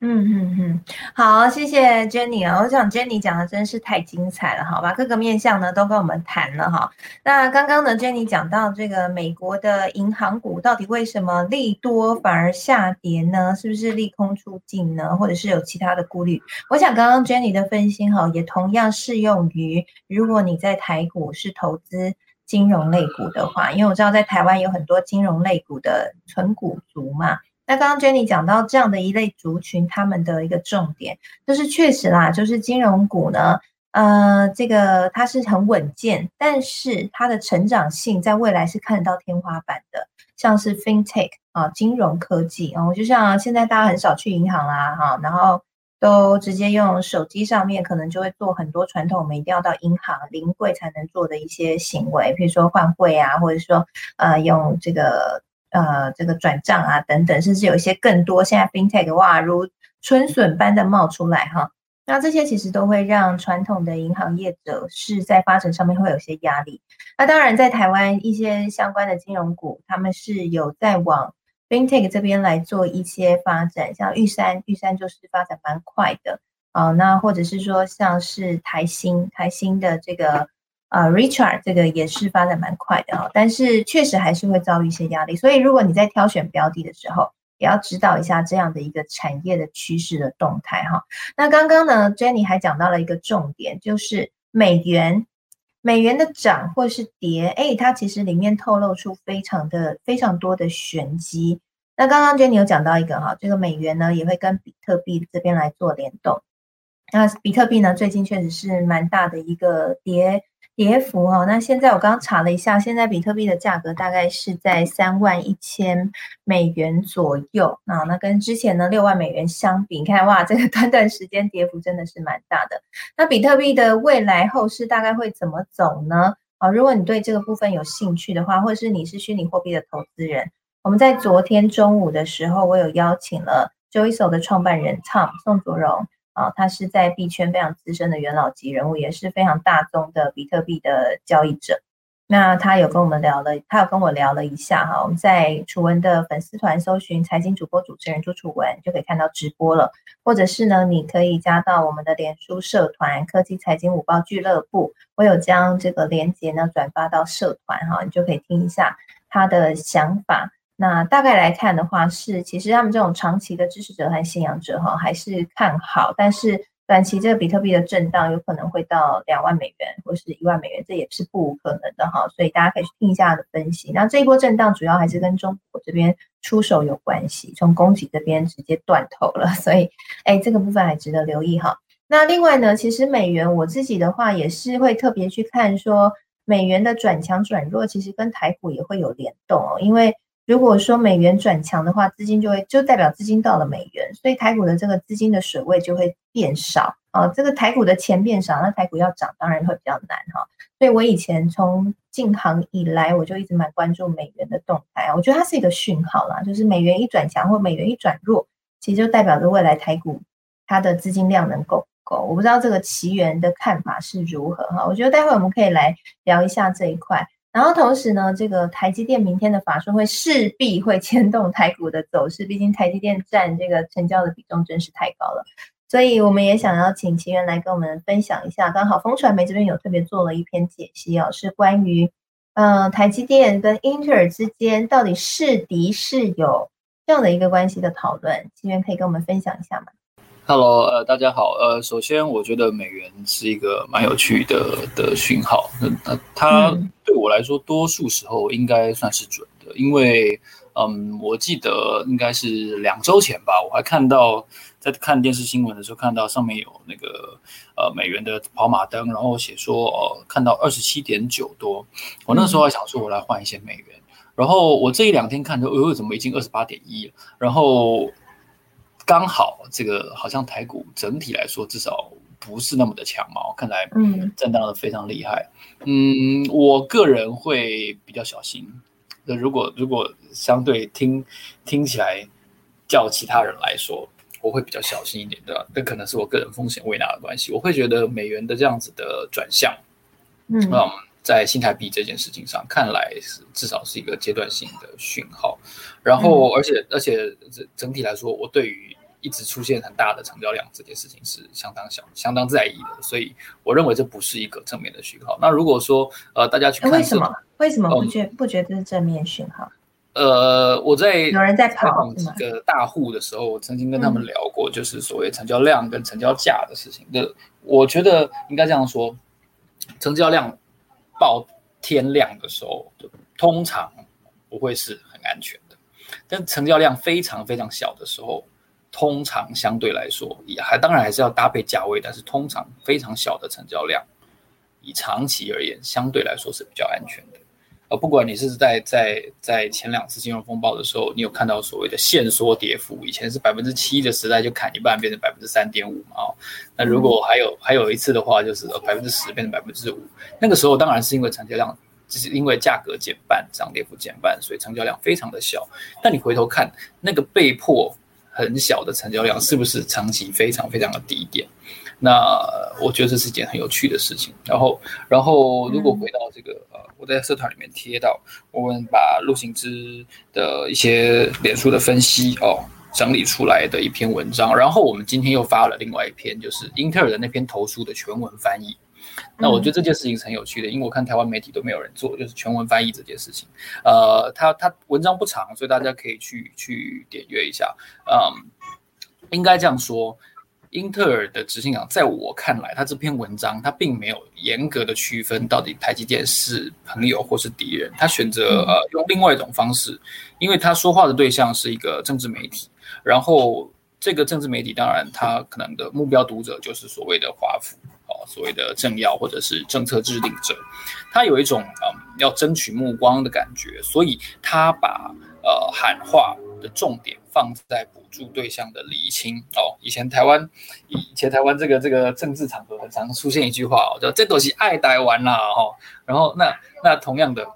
Speaker 1: 嗯嗯嗯，好，谢谢 Jenny 啊，我想 Jenny 讲的真是太精彩了，好吧？各个面向呢都跟我们谈了哈。那刚刚呢，Jenny 讲到这个美国的银行股到底为什么利多反而下跌呢？是不是利空出尽呢？或者是有其他的顾虑？我想刚刚 Jenny 的分析哈，也同样适用于如果你在台股是投资金融类股的话，因为我知道在台湾有很多金融类股的纯股族嘛。那刚刚 Jenny 讲到这样的一类族群，他们的一个重点就是确实啦，就是金融股呢，呃，这个它是很稳健，但是它的成长性在未来是看得到天花板的，像是 FinTech 啊，金融科技啊，就像现在大家很少去银行啦，哈，然后都直接用手机上面，可能就会做很多传统我们一定要到银行临柜才能做的一些行为，比如说换汇啊，或者说呃用这个。呃，这个转账啊，等等，甚至有一些更多，现在 FinTech 哇，如春笋般的冒出来哈。那这些其实都会让传统的银行业者是在发展上面会有些压力。那当然，在台湾一些相关的金融股，他们是有在往 FinTech 这边来做一些发展，像玉山，玉山就是发展蛮快的啊。那或者是说像是台新，台新的这个呃，Richard 这个也是发展蛮快的哈，但是确实还是会遭遇一些压力。所以如果你在挑选标的的时候，也要指导一下这样的一个产业的趋势的动态哈。那刚刚呢，Jenny 还讲到了一个重点，就是美元，美元的涨或是跌，哎，它其实里面透露出非常的非常多的玄机。那刚刚 Jenny 有讲到一个哈，这个美元呢也会跟比特币这边来做联动。那比特币呢，最近确实是蛮大的一个跌。跌幅哦，那现在我刚刚查了一下，现在比特币的价格大概是在三万一千美元左右啊。那跟之前的六万美元相比，你看哇，这个 [laughs] 短短时间跌幅真的是蛮大的。那比特币的未来后市大概会怎么走呢？啊，如果你对这个部分有兴趣的话，或者是你是虚拟货币的投资人，我们在昨天中午的时候，我有邀请了 Joyso 的创办人 Tom 宋卓荣。啊，他是在币圈非常资深的元老级人物，也是非常大宗的比特币的交易者。那他有跟我们聊了，他有跟我聊了一下哈。我们在楚文的粉丝团搜寻财经主播主持人朱楚文，就可以看到直播了。或者是呢，你可以加到我们的脸书社团科技财经五报俱乐部，我有将这个链接呢转发到社团哈，你就可以听一下他的想法。那大概来看的话，是其实他们这种长期的支持者和信仰者哈，还是看好。但是短期这个比特币的震荡有可能会到两万美元或是一万美元，这也是不无可能的哈。所以大家可以去听一下的分析。那这一波震荡主要还是跟中国这边出手有关系，从供给这边直接断头了。所以，哎，这个部分还值得留意哈。那另外呢，其实美元我自己的话也是会特别去看说美元的转强转弱，其实跟台股也会有联动哦，因为。如果说美元转强的话，资金就会就代表资金到了美元，所以台股的这个资金的水位就会变少啊。这个台股的钱变少，那台股要涨当然会比较难哈。所以我以前从进行以来，我就一直蛮关注美元的动态啊。我觉得它是一个讯号啦，就是美元一转强或美元一转弱，其实就代表着未来台股它的资金量能够不够。我不知道这个奇缘的看法是如何哈。我觉得待会我们可以来聊一下这一块。然后同时呢，这个台积电明天的法说会势必会牵动台股的走势，毕竟台积电占这个成交的比重真是太高了，所以我们也想要请奇源来跟我们分享一下。刚好风传媒这边有特别做了一篇解析哦，是关于嗯台积电跟英特尔之间到底是敌是友这样的一个关系的讨论，奇源可以跟我们分享一下吗
Speaker 4: ？Hello，呃，大家好，呃，首先我觉得美元是一个蛮有趣的的讯号，那那它对我来说，多数时候应该算是准的，因为，嗯，我记得应该是两周前吧，我还看到在看电视新闻的时候，看到上面有那个呃美元的跑马灯，然后写说，呃，看到二十七点九多，我那时候还想说，我来换一些美元，然后我这一两天看着，呃，怎么已经二十八点一了，然后。刚好这个好像台股整体来说至少不是那么的强嘛，看来嗯震荡的非常厉害，嗯，我个人会比较小心。那如果如果相对听听起来叫其他人来说，我会比较小心一点，对吧？这可能是我个人风险未纳的关系。我会觉得美元的这样子的转向，嗯。在新台币这件事情上，看来是至少是一个阶段性的讯号。然后，而且而且整整体来说，我对于一直出现很大的成交量这件事情是相当小、相当在意的。所以，我认为这不是一个正面的讯号。那如果说呃，大家去看
Speaker 1: 为什么为什么不觉不觉得是正面讯号？
Speaker 4: 呃，我在
Speaker 1: 有人在跑
Speaker 4: 几个大户的时候，我曾经跟他们聊过，就是所谓成交量跟成交价的事情。的，我觉得应该这样说，成交量。爆天量的时候，通常不会是很安全的。但成交量非常非常小的时候，通常相对来说也还当然还是要搭配价位，但是通常非常小的成交量，以长期而言，相对来说是比较安全的。呃，不管你是在在在前两次金融风暴的时候，你有看到所谓的限缩跌幅，以前是百分之七的时代就砍一半变成百分之三点五嘛，哦，那如果还有还有一次的话，就是百分之十变成百分之五，那个时候当然是因为成交量，就是因为价格减半，涨跌幅减半，所以成交量非常的小。但你回头看那个被迫很小的成交量，是不是长期非常非常的低点？那我觉得这是一件很有趣的事情。然后，然后如果回到这个呃，我在社团里面贴到，我们把陆行之的一些脸书的分析哦整理出来的一篇文章。然后我们今天又发了另外一篇，就是英特尔的那篇投书的全文翻译。那我觉得这件事情是很有趣的，因为我看台湾媒体都没有人做，就是全文翻译这件事情。呃，他他文章不长，所以大家可以去去点阅一下。嗯，应该这样说。英特尔的执行长，在我看来，他这篇文章他并没有严格的区分到底台积电是朋友或是敌人，他选择呃用另外一种方式，因为他说话的对象是一个政治媒体，然后这个政治媒体当然他可能的目标读者就是所谓的华府哦，所谓的政要或者是政策制定者，他有一种嗯要争取目光的感觉，所以他把呃喊话的重点放在补。助对象的厘清哦，以前台湾，以前台湾这个这个政治场合很常出现一句话哦，叫这东西爱台湾啦哦，然后那那同样的，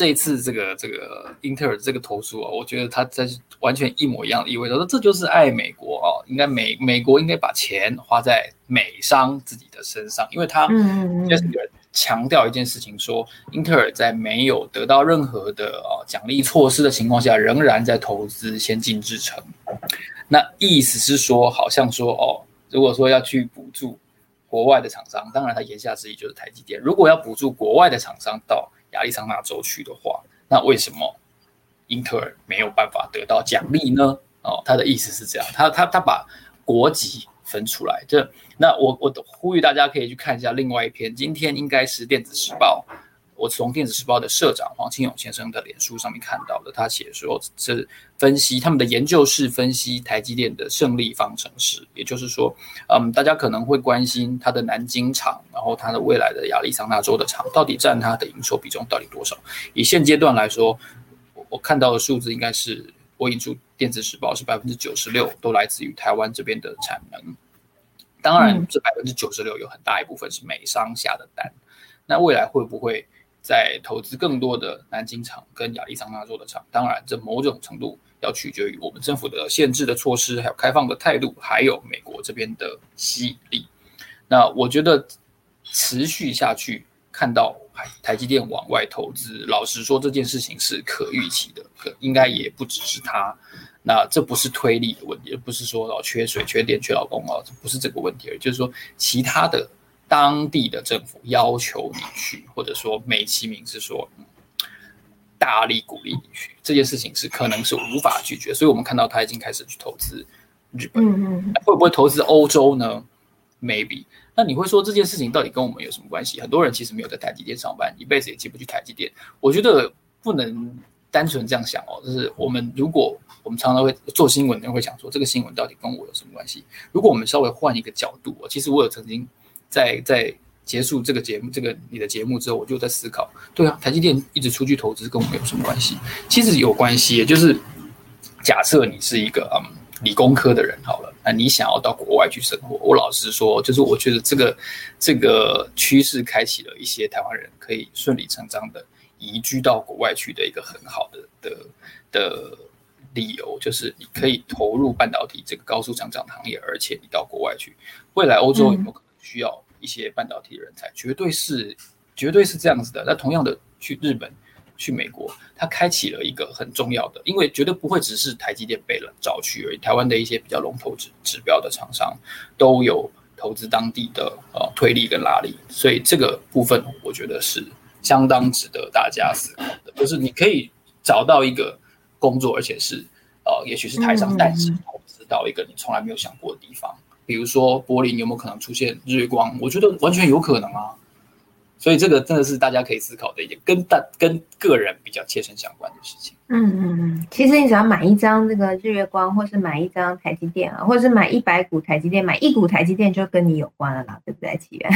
Speaker 4: 这一次这个这个英特尔这个投诉啊，我觉得他在完全一模一样的意味，着说这就是爱美国哦，应该美美国应该把钱花在美商自己的身上，因为他嗯嗯嗯。强调一件事情，说英特尔在没有得到任何的啊奖励措施的情况下，仍然在投资先进制程。那意思是说，好像说哦，如果说要去补助国外的厂商，当然他言下之意就是台积电。如果要补助国外的厂商到亚利桑那州去的话，那为什么英特尔没有办法得到奖励呢？哦，他的意思是这样，他他他把国籍。分出来，这那我我呼吁大家可以去看一下另外一篇，今天应该是电子时报，我从电子时报的社长黄清勇先生的脸书上面看到的，他写说是分析他们的研究是分析台积电的胜利方程式，也就是说，嗯，大家可能会关心它的南京厂，然后它的未来的亚利桑那州的厂到底占它的营收比重到底多少？以现阶段来说，我看到的数字应该是。我引出电子时报是百分之九十六都来自于台湾这边的产能，当然这百分之九十六有很大一部分是美商下的单，那未来会不会在投资更多的南京厂跟亚利桑那州的厂？当然，这某种程度要取决于我们政府的限制的措施，还有开放的态度，还有美国这边的吸引力。那我觉得持续下去。看到台积电往外投资，老实说这件事情是可预期的，可应该也不只是他。那这不是推力的问题，不是说哦缺水、缺电、缺劳工哦，这不是这个问题，而就是说其他的当地的政府要求你去，或者说美其名是说大力鼓励你去，这件事情是可能是无法拒绝。所以我们看到他已经开始去投资日本，会不会投资欧洲呢？Maybe。那你会说这件事情到底跟我们有什么关系？很多人其实没有在台积电上班，一辈子也进不去台积电。我觉得不能单纯这样想哦，就是我们如果我们常常会做新闻，人会想说这个新闻到底跟我有什么关系？如果我们稍微换一个角度，其实我有曾经在在结束这个节目，这个你的节目之后，我就在思考，对啊，台积电一直出去投资跟我们有什么关系？其实有关系，也就是假设你是一个嗯。理工科的人好了，那你想要到国外去生活？我老实说，就是我觉得这个这个趋势开启了一些台湾人可以顺理成章的移居到国外去的一个很好的的的理由，就是你可以投入半导体这个高速成长行业，而且你到国外去，未来欧洲有没有可能需要一些半导体人才？绝对是，绝对是这样子的。那同样的，去日本。去美国，它开启了一个很重要的，因为绝对不会只是台积电被了找去而已。台湾的一些比较龙头指指标的厂商都有投资当地的呃推力跟拉力，所以这个部分我觉得是相当值得大家思考的。就是你可以找到一个工作，而且是呃，也许是台商但是投资到一个你从来没有想过的地方，比如说柏林有没有可能出现日月光？我觉得完全有可能啊。所以这个真的是大家可以思考的一点，跟大跟个人比较切身相关的事情。
Speaker 1: 嗯嗯嗯，其实你只要买一张这个日月光，或是买一张台积电啊，或是买一百股台积电，买一股台积电就跟你有关了啦，对不对，起源？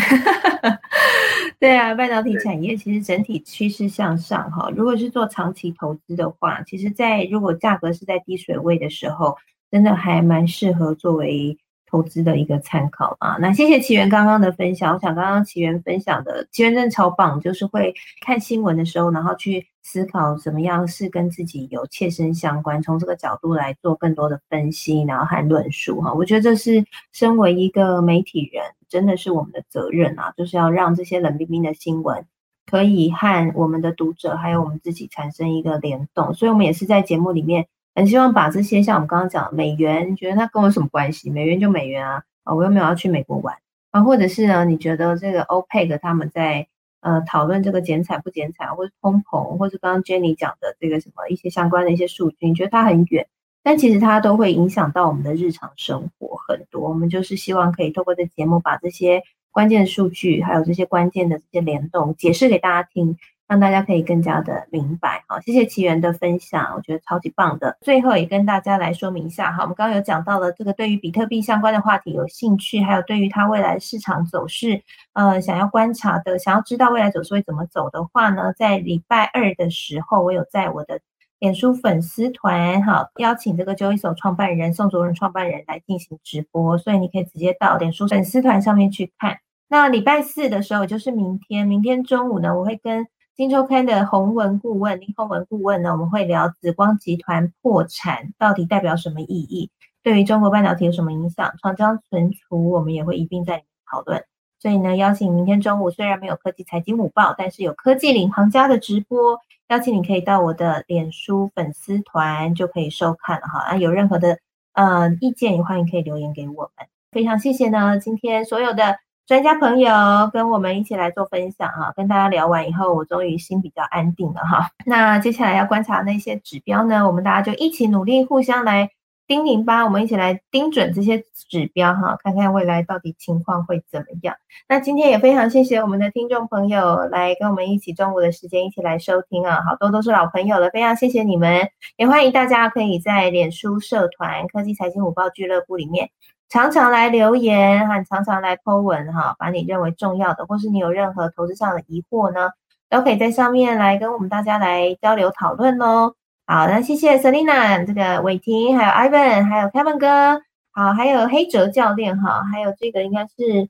Speaker 1: [laughs] 对啊，半导体产业其实整体趋势向上哈。如果是做长期投资的话，其实，在如果价格是在低水位的时候，真的还蛮适合作为。投资的一个参考啊，那谢谢奇源刚刚的分享。我想刚刚奇源分享的，奇源真的超棒，就是会看新闻的时候，然后去思考怎么样是跟自己有切身相关，从这个角度来做更多的分析，然后和论述哈。我觉得这是身为一个媒体人，真的是我们的责任啊，就是要让这些冷冰冰的新闻可以和我们的读者还有我们自己产生一个联动。所以，我们也是在节目里面。很希望把这些像我们刚刚讲的美元，觉得它跟我什么关系？美元就美元啊，啊，我又没有要去美国玩啊，或者是呢，你觉得这个 OPEC 他们在呃讨论这个减产不减产，或者通膨，或者刚刚 Jenny 讲的这个什么一些相关的一些数据，你觉得它很远，但其实它都会影响到我们的日常生活很多。我们就是希望可以透过这节目把这些关键数据，还有这些关键的这些联动解释给大家听。让大家可以更加的明白，好，谢谢奇缘的分享，我觉得超级棒的。最后也跟大家来说明一下，哈，我们刚刚有讲到了这个对于比特币相关的话题有兴趣，还有对于它未来市场走势，呃，想要观察的，想要知道未来走势会怎么走的话呢，在礼拜二的时候，我有在我的脸书粉丝团，哈，邀请这个 Joyso 创办人宋卓仁创办人来进行直播，所以你可以直接到脸书粉丝团上面去看。那礼拜四的时候，就是明天，明天中午呢，我会跟金周刊的宏文顾问林宏文顾问呢，我们会聊紫光集团破产到底代表什么意义，对于中国半导体有什么影响？长江存储我们也会一并在里面讨论。所以呢，邀请明天中午虽然没有科技财经午报，但是有科技领航家的直播，邀请你可以到我的脸书粉丝团就可以收看了哈。啊，有任何的呃意见也欢迎可以留言给我们。非常谢谢呢，今天所有的。专家朋友跟我们一起来做分享哈，跟大家聊完以后，我终于心比较安定了哈。[laughs] 那接下来要观察那些指标呢，我们大家就一起努力，互相来叮咛吧。我们一起来盯准这些指标哈，看看未来到底情况会怎么样。那今天也非常谢谢我们的听众朋友来跟我们一起中午的时间一起来收听啊，好多都是老朋友了，非常谢谢你们。也欢迎大家可以在脸书社团科技财经五报俱乐部里面。常常来留言，哈，常常来 po 文，哈，把你认为重要的，或是你有任何投资上的疑惑呢，都可以在上面来跟我们大家来交流讨论喽。好，那谢谢 Selina，这个伟霆，还有 Ivan，还有 Kevin 哥，好，还有黑哲教练，哈，还有这个应该是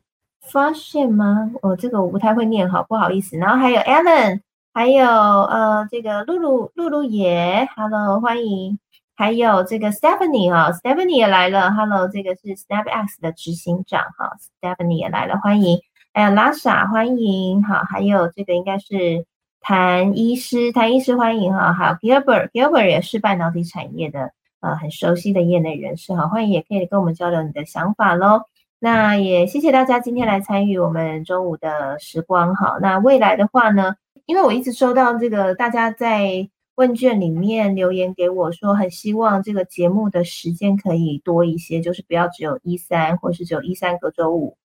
Speaker 1: 发现吗？哦，这个我不太会念，哈，不好意思。然后还有 Alan，还有呃，这个露露露露爷，Hello，欢迎。还有这个 Stephanie 哈，Stephanie 也来了，Hello，这个是 SnapX 的执行长哈，Stephanie 也来了，欢迎。还有拉萨，欢迎哈，还有这个应该是谭医师，谭医师欢迎哈，还有 Gilbert，Gilbert 也是半导体产业的呃很熟悉的业内人士哈，欢迎也可以跟我们交流你的想法喽。那也谢谢大家今天来参与我们中午的时光哈。那未来的话呢，因为我一直收到这个大家在。问卷里面留言给我说，很希望这个节目的时间可以多一些，就是不要只有一三，或是只有一三隔周五。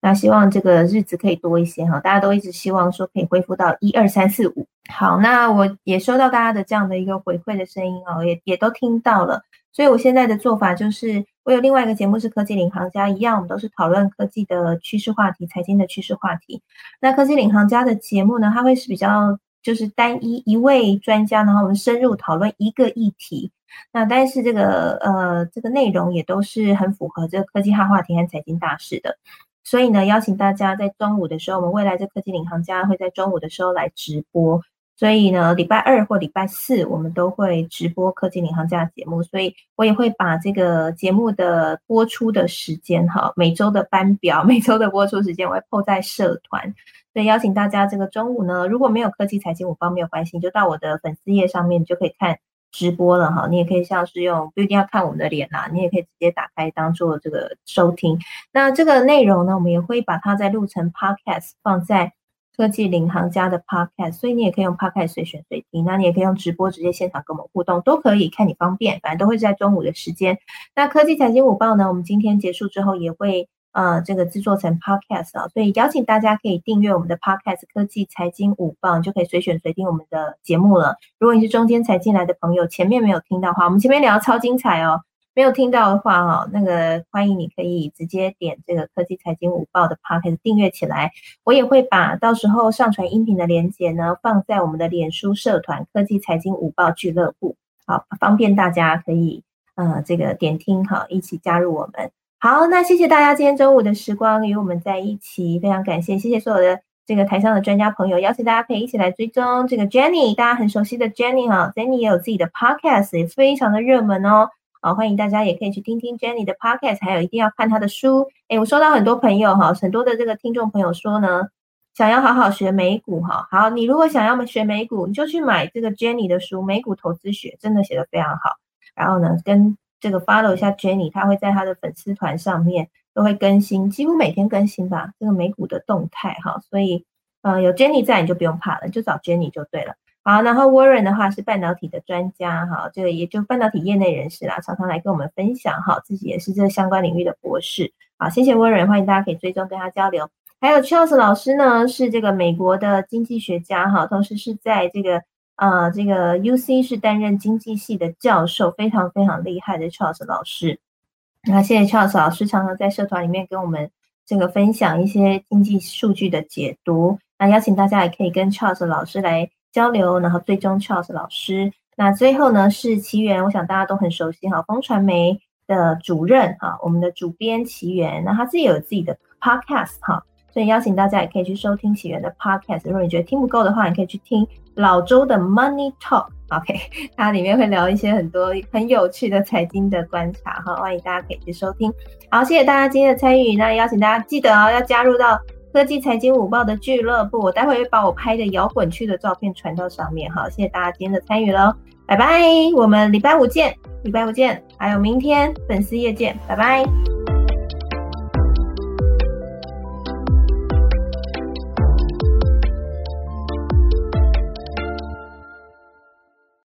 Speaker 1: 那希望这个日子可以多一些哈，大家都一直希望说可以恢复到一二三四五。好，那我也收到大家的这样的一个回馈的声音哦，也也都听到了。所以我现在的做法就是，我有另外一个节目是科技领航家，一样我们都是讨论科技的趋势话题、财经的趋势话题。那科技领航家的节目呢，它会是比较。就是单一一位专家，然后我们深入讨论一个议题。那但是这个呃这个内容也都是很符合这个科技化话题和财经大事的。所以呢，邀请大家在中午的时候，我们未来这科技领航家会在中午的时候来直播。所以呢，礼拜二或礼拜四我们都会直播科技领航家的节目。所以我也会把这个节目的播出的时间哈，每周的班表，[laughs] 每周的播出时间我会铺在社团。所以邀请大家这个中午呢，如果没有科技财经午报没有关系，就到我的粉丝页上面就可以看直播了哈。你也可以像是用不一定要看我们的脸啦，你也可以直接打开当做这个收听。那这个内容呢，我们也会把它在录成 podcast 放在科技领航家的 podcast，所以你也可以用 podcast 随选随听。那你也可以用直播直接现场跟我们互动，都可以看你方便，反正都会在中午的时间。那科技财经午报呢，我们今天结束之后也会。呃，这个制作成 podcast 啊，所以邀请大家可以订阅我们的 podcast《科技财经五报》，就可以随选随听我们的节目了。如果你是中间才进来的朋友，前面没有听到话，我们前面聊超精彩哦。没有听到的话哈，那个欢迎你可以直接点这个《科技财经五报》的 podcast 订阅起来。我也会把到时候上传音频的链接呢，放在我们的脸书社团《科技财经五报俱乐部》，好方便大家可以呃这个点听哈，一起加入我们。好，那谢谢大家今天中午的时光与我们在一起，非常感谢，谢谢所有的这个台上的专家朋友，邀请大家可以一起来追踪这个 Jenny，大家很熟悉的 Jenny 哈，Jenny 也有自己的 podcast，也非常的热门哦，好，欢迎大家也可以去听听 Jenny 的 podcast，还有一定要看她的书。哎，我收到很多朋友哈，很多的这个听众朋友说呢，想要好好学美股哈，好，你如果想要学美股，你就去买这个 Jenny 的书《美股投资学》，真的写的非常好，然后呢，跟这个 follow 一下 Jenny，她会在她的粉丝团上面都会更新，几乎每天更新吧，这个美股的动态哈，所以呃有 Jenny 在你就不用怕了，就找 Jenny 就对了。好，然后 Warren 的话是半导体的专家哈，这个也就半导体业内人士啦，常常来跟我们分享哈，自己也是这相关领域的博士。好，谢谢 Warren，欢迎大家可以追踪跟他交流。还有 Charles 老师呢，是这个美国的经济学家哈，同时是在这个呃这个 UC 是担任经济系的教授，非常非常厉害的 Charles 老师。那谢谢 Charles 老师常常在社团里面跟我们这个分享一些经济数据的解读。那邀请大家也可以跟 Charles 老师来。交流，然后最终 Charles 老师，那最后呢是奇缘，我想大家都很熟悉哈，风传媒的主任哈，我们的主编奇缘，那他自己有自己的 podcast 哈，所以邀请大家也可以去收听起源的 podcast。如果你觉得听不够的话，你可以去听老周的 Money Talk，OK，[laughs] 它里面会聊一些很多很有趣的财经的观察哈，欢迎大家可以去收听。好，谢谢大家今天的参与，那邀请大家记得哦，要加入到。科技财经午报的俱乐部，我待会会把我拍的摇滚区的照片传到上面。好，谢谢大家今天的参与喽，拜拜，我们礼拜五见，礼拜五见，还有明天粉丝夜见，拜拜。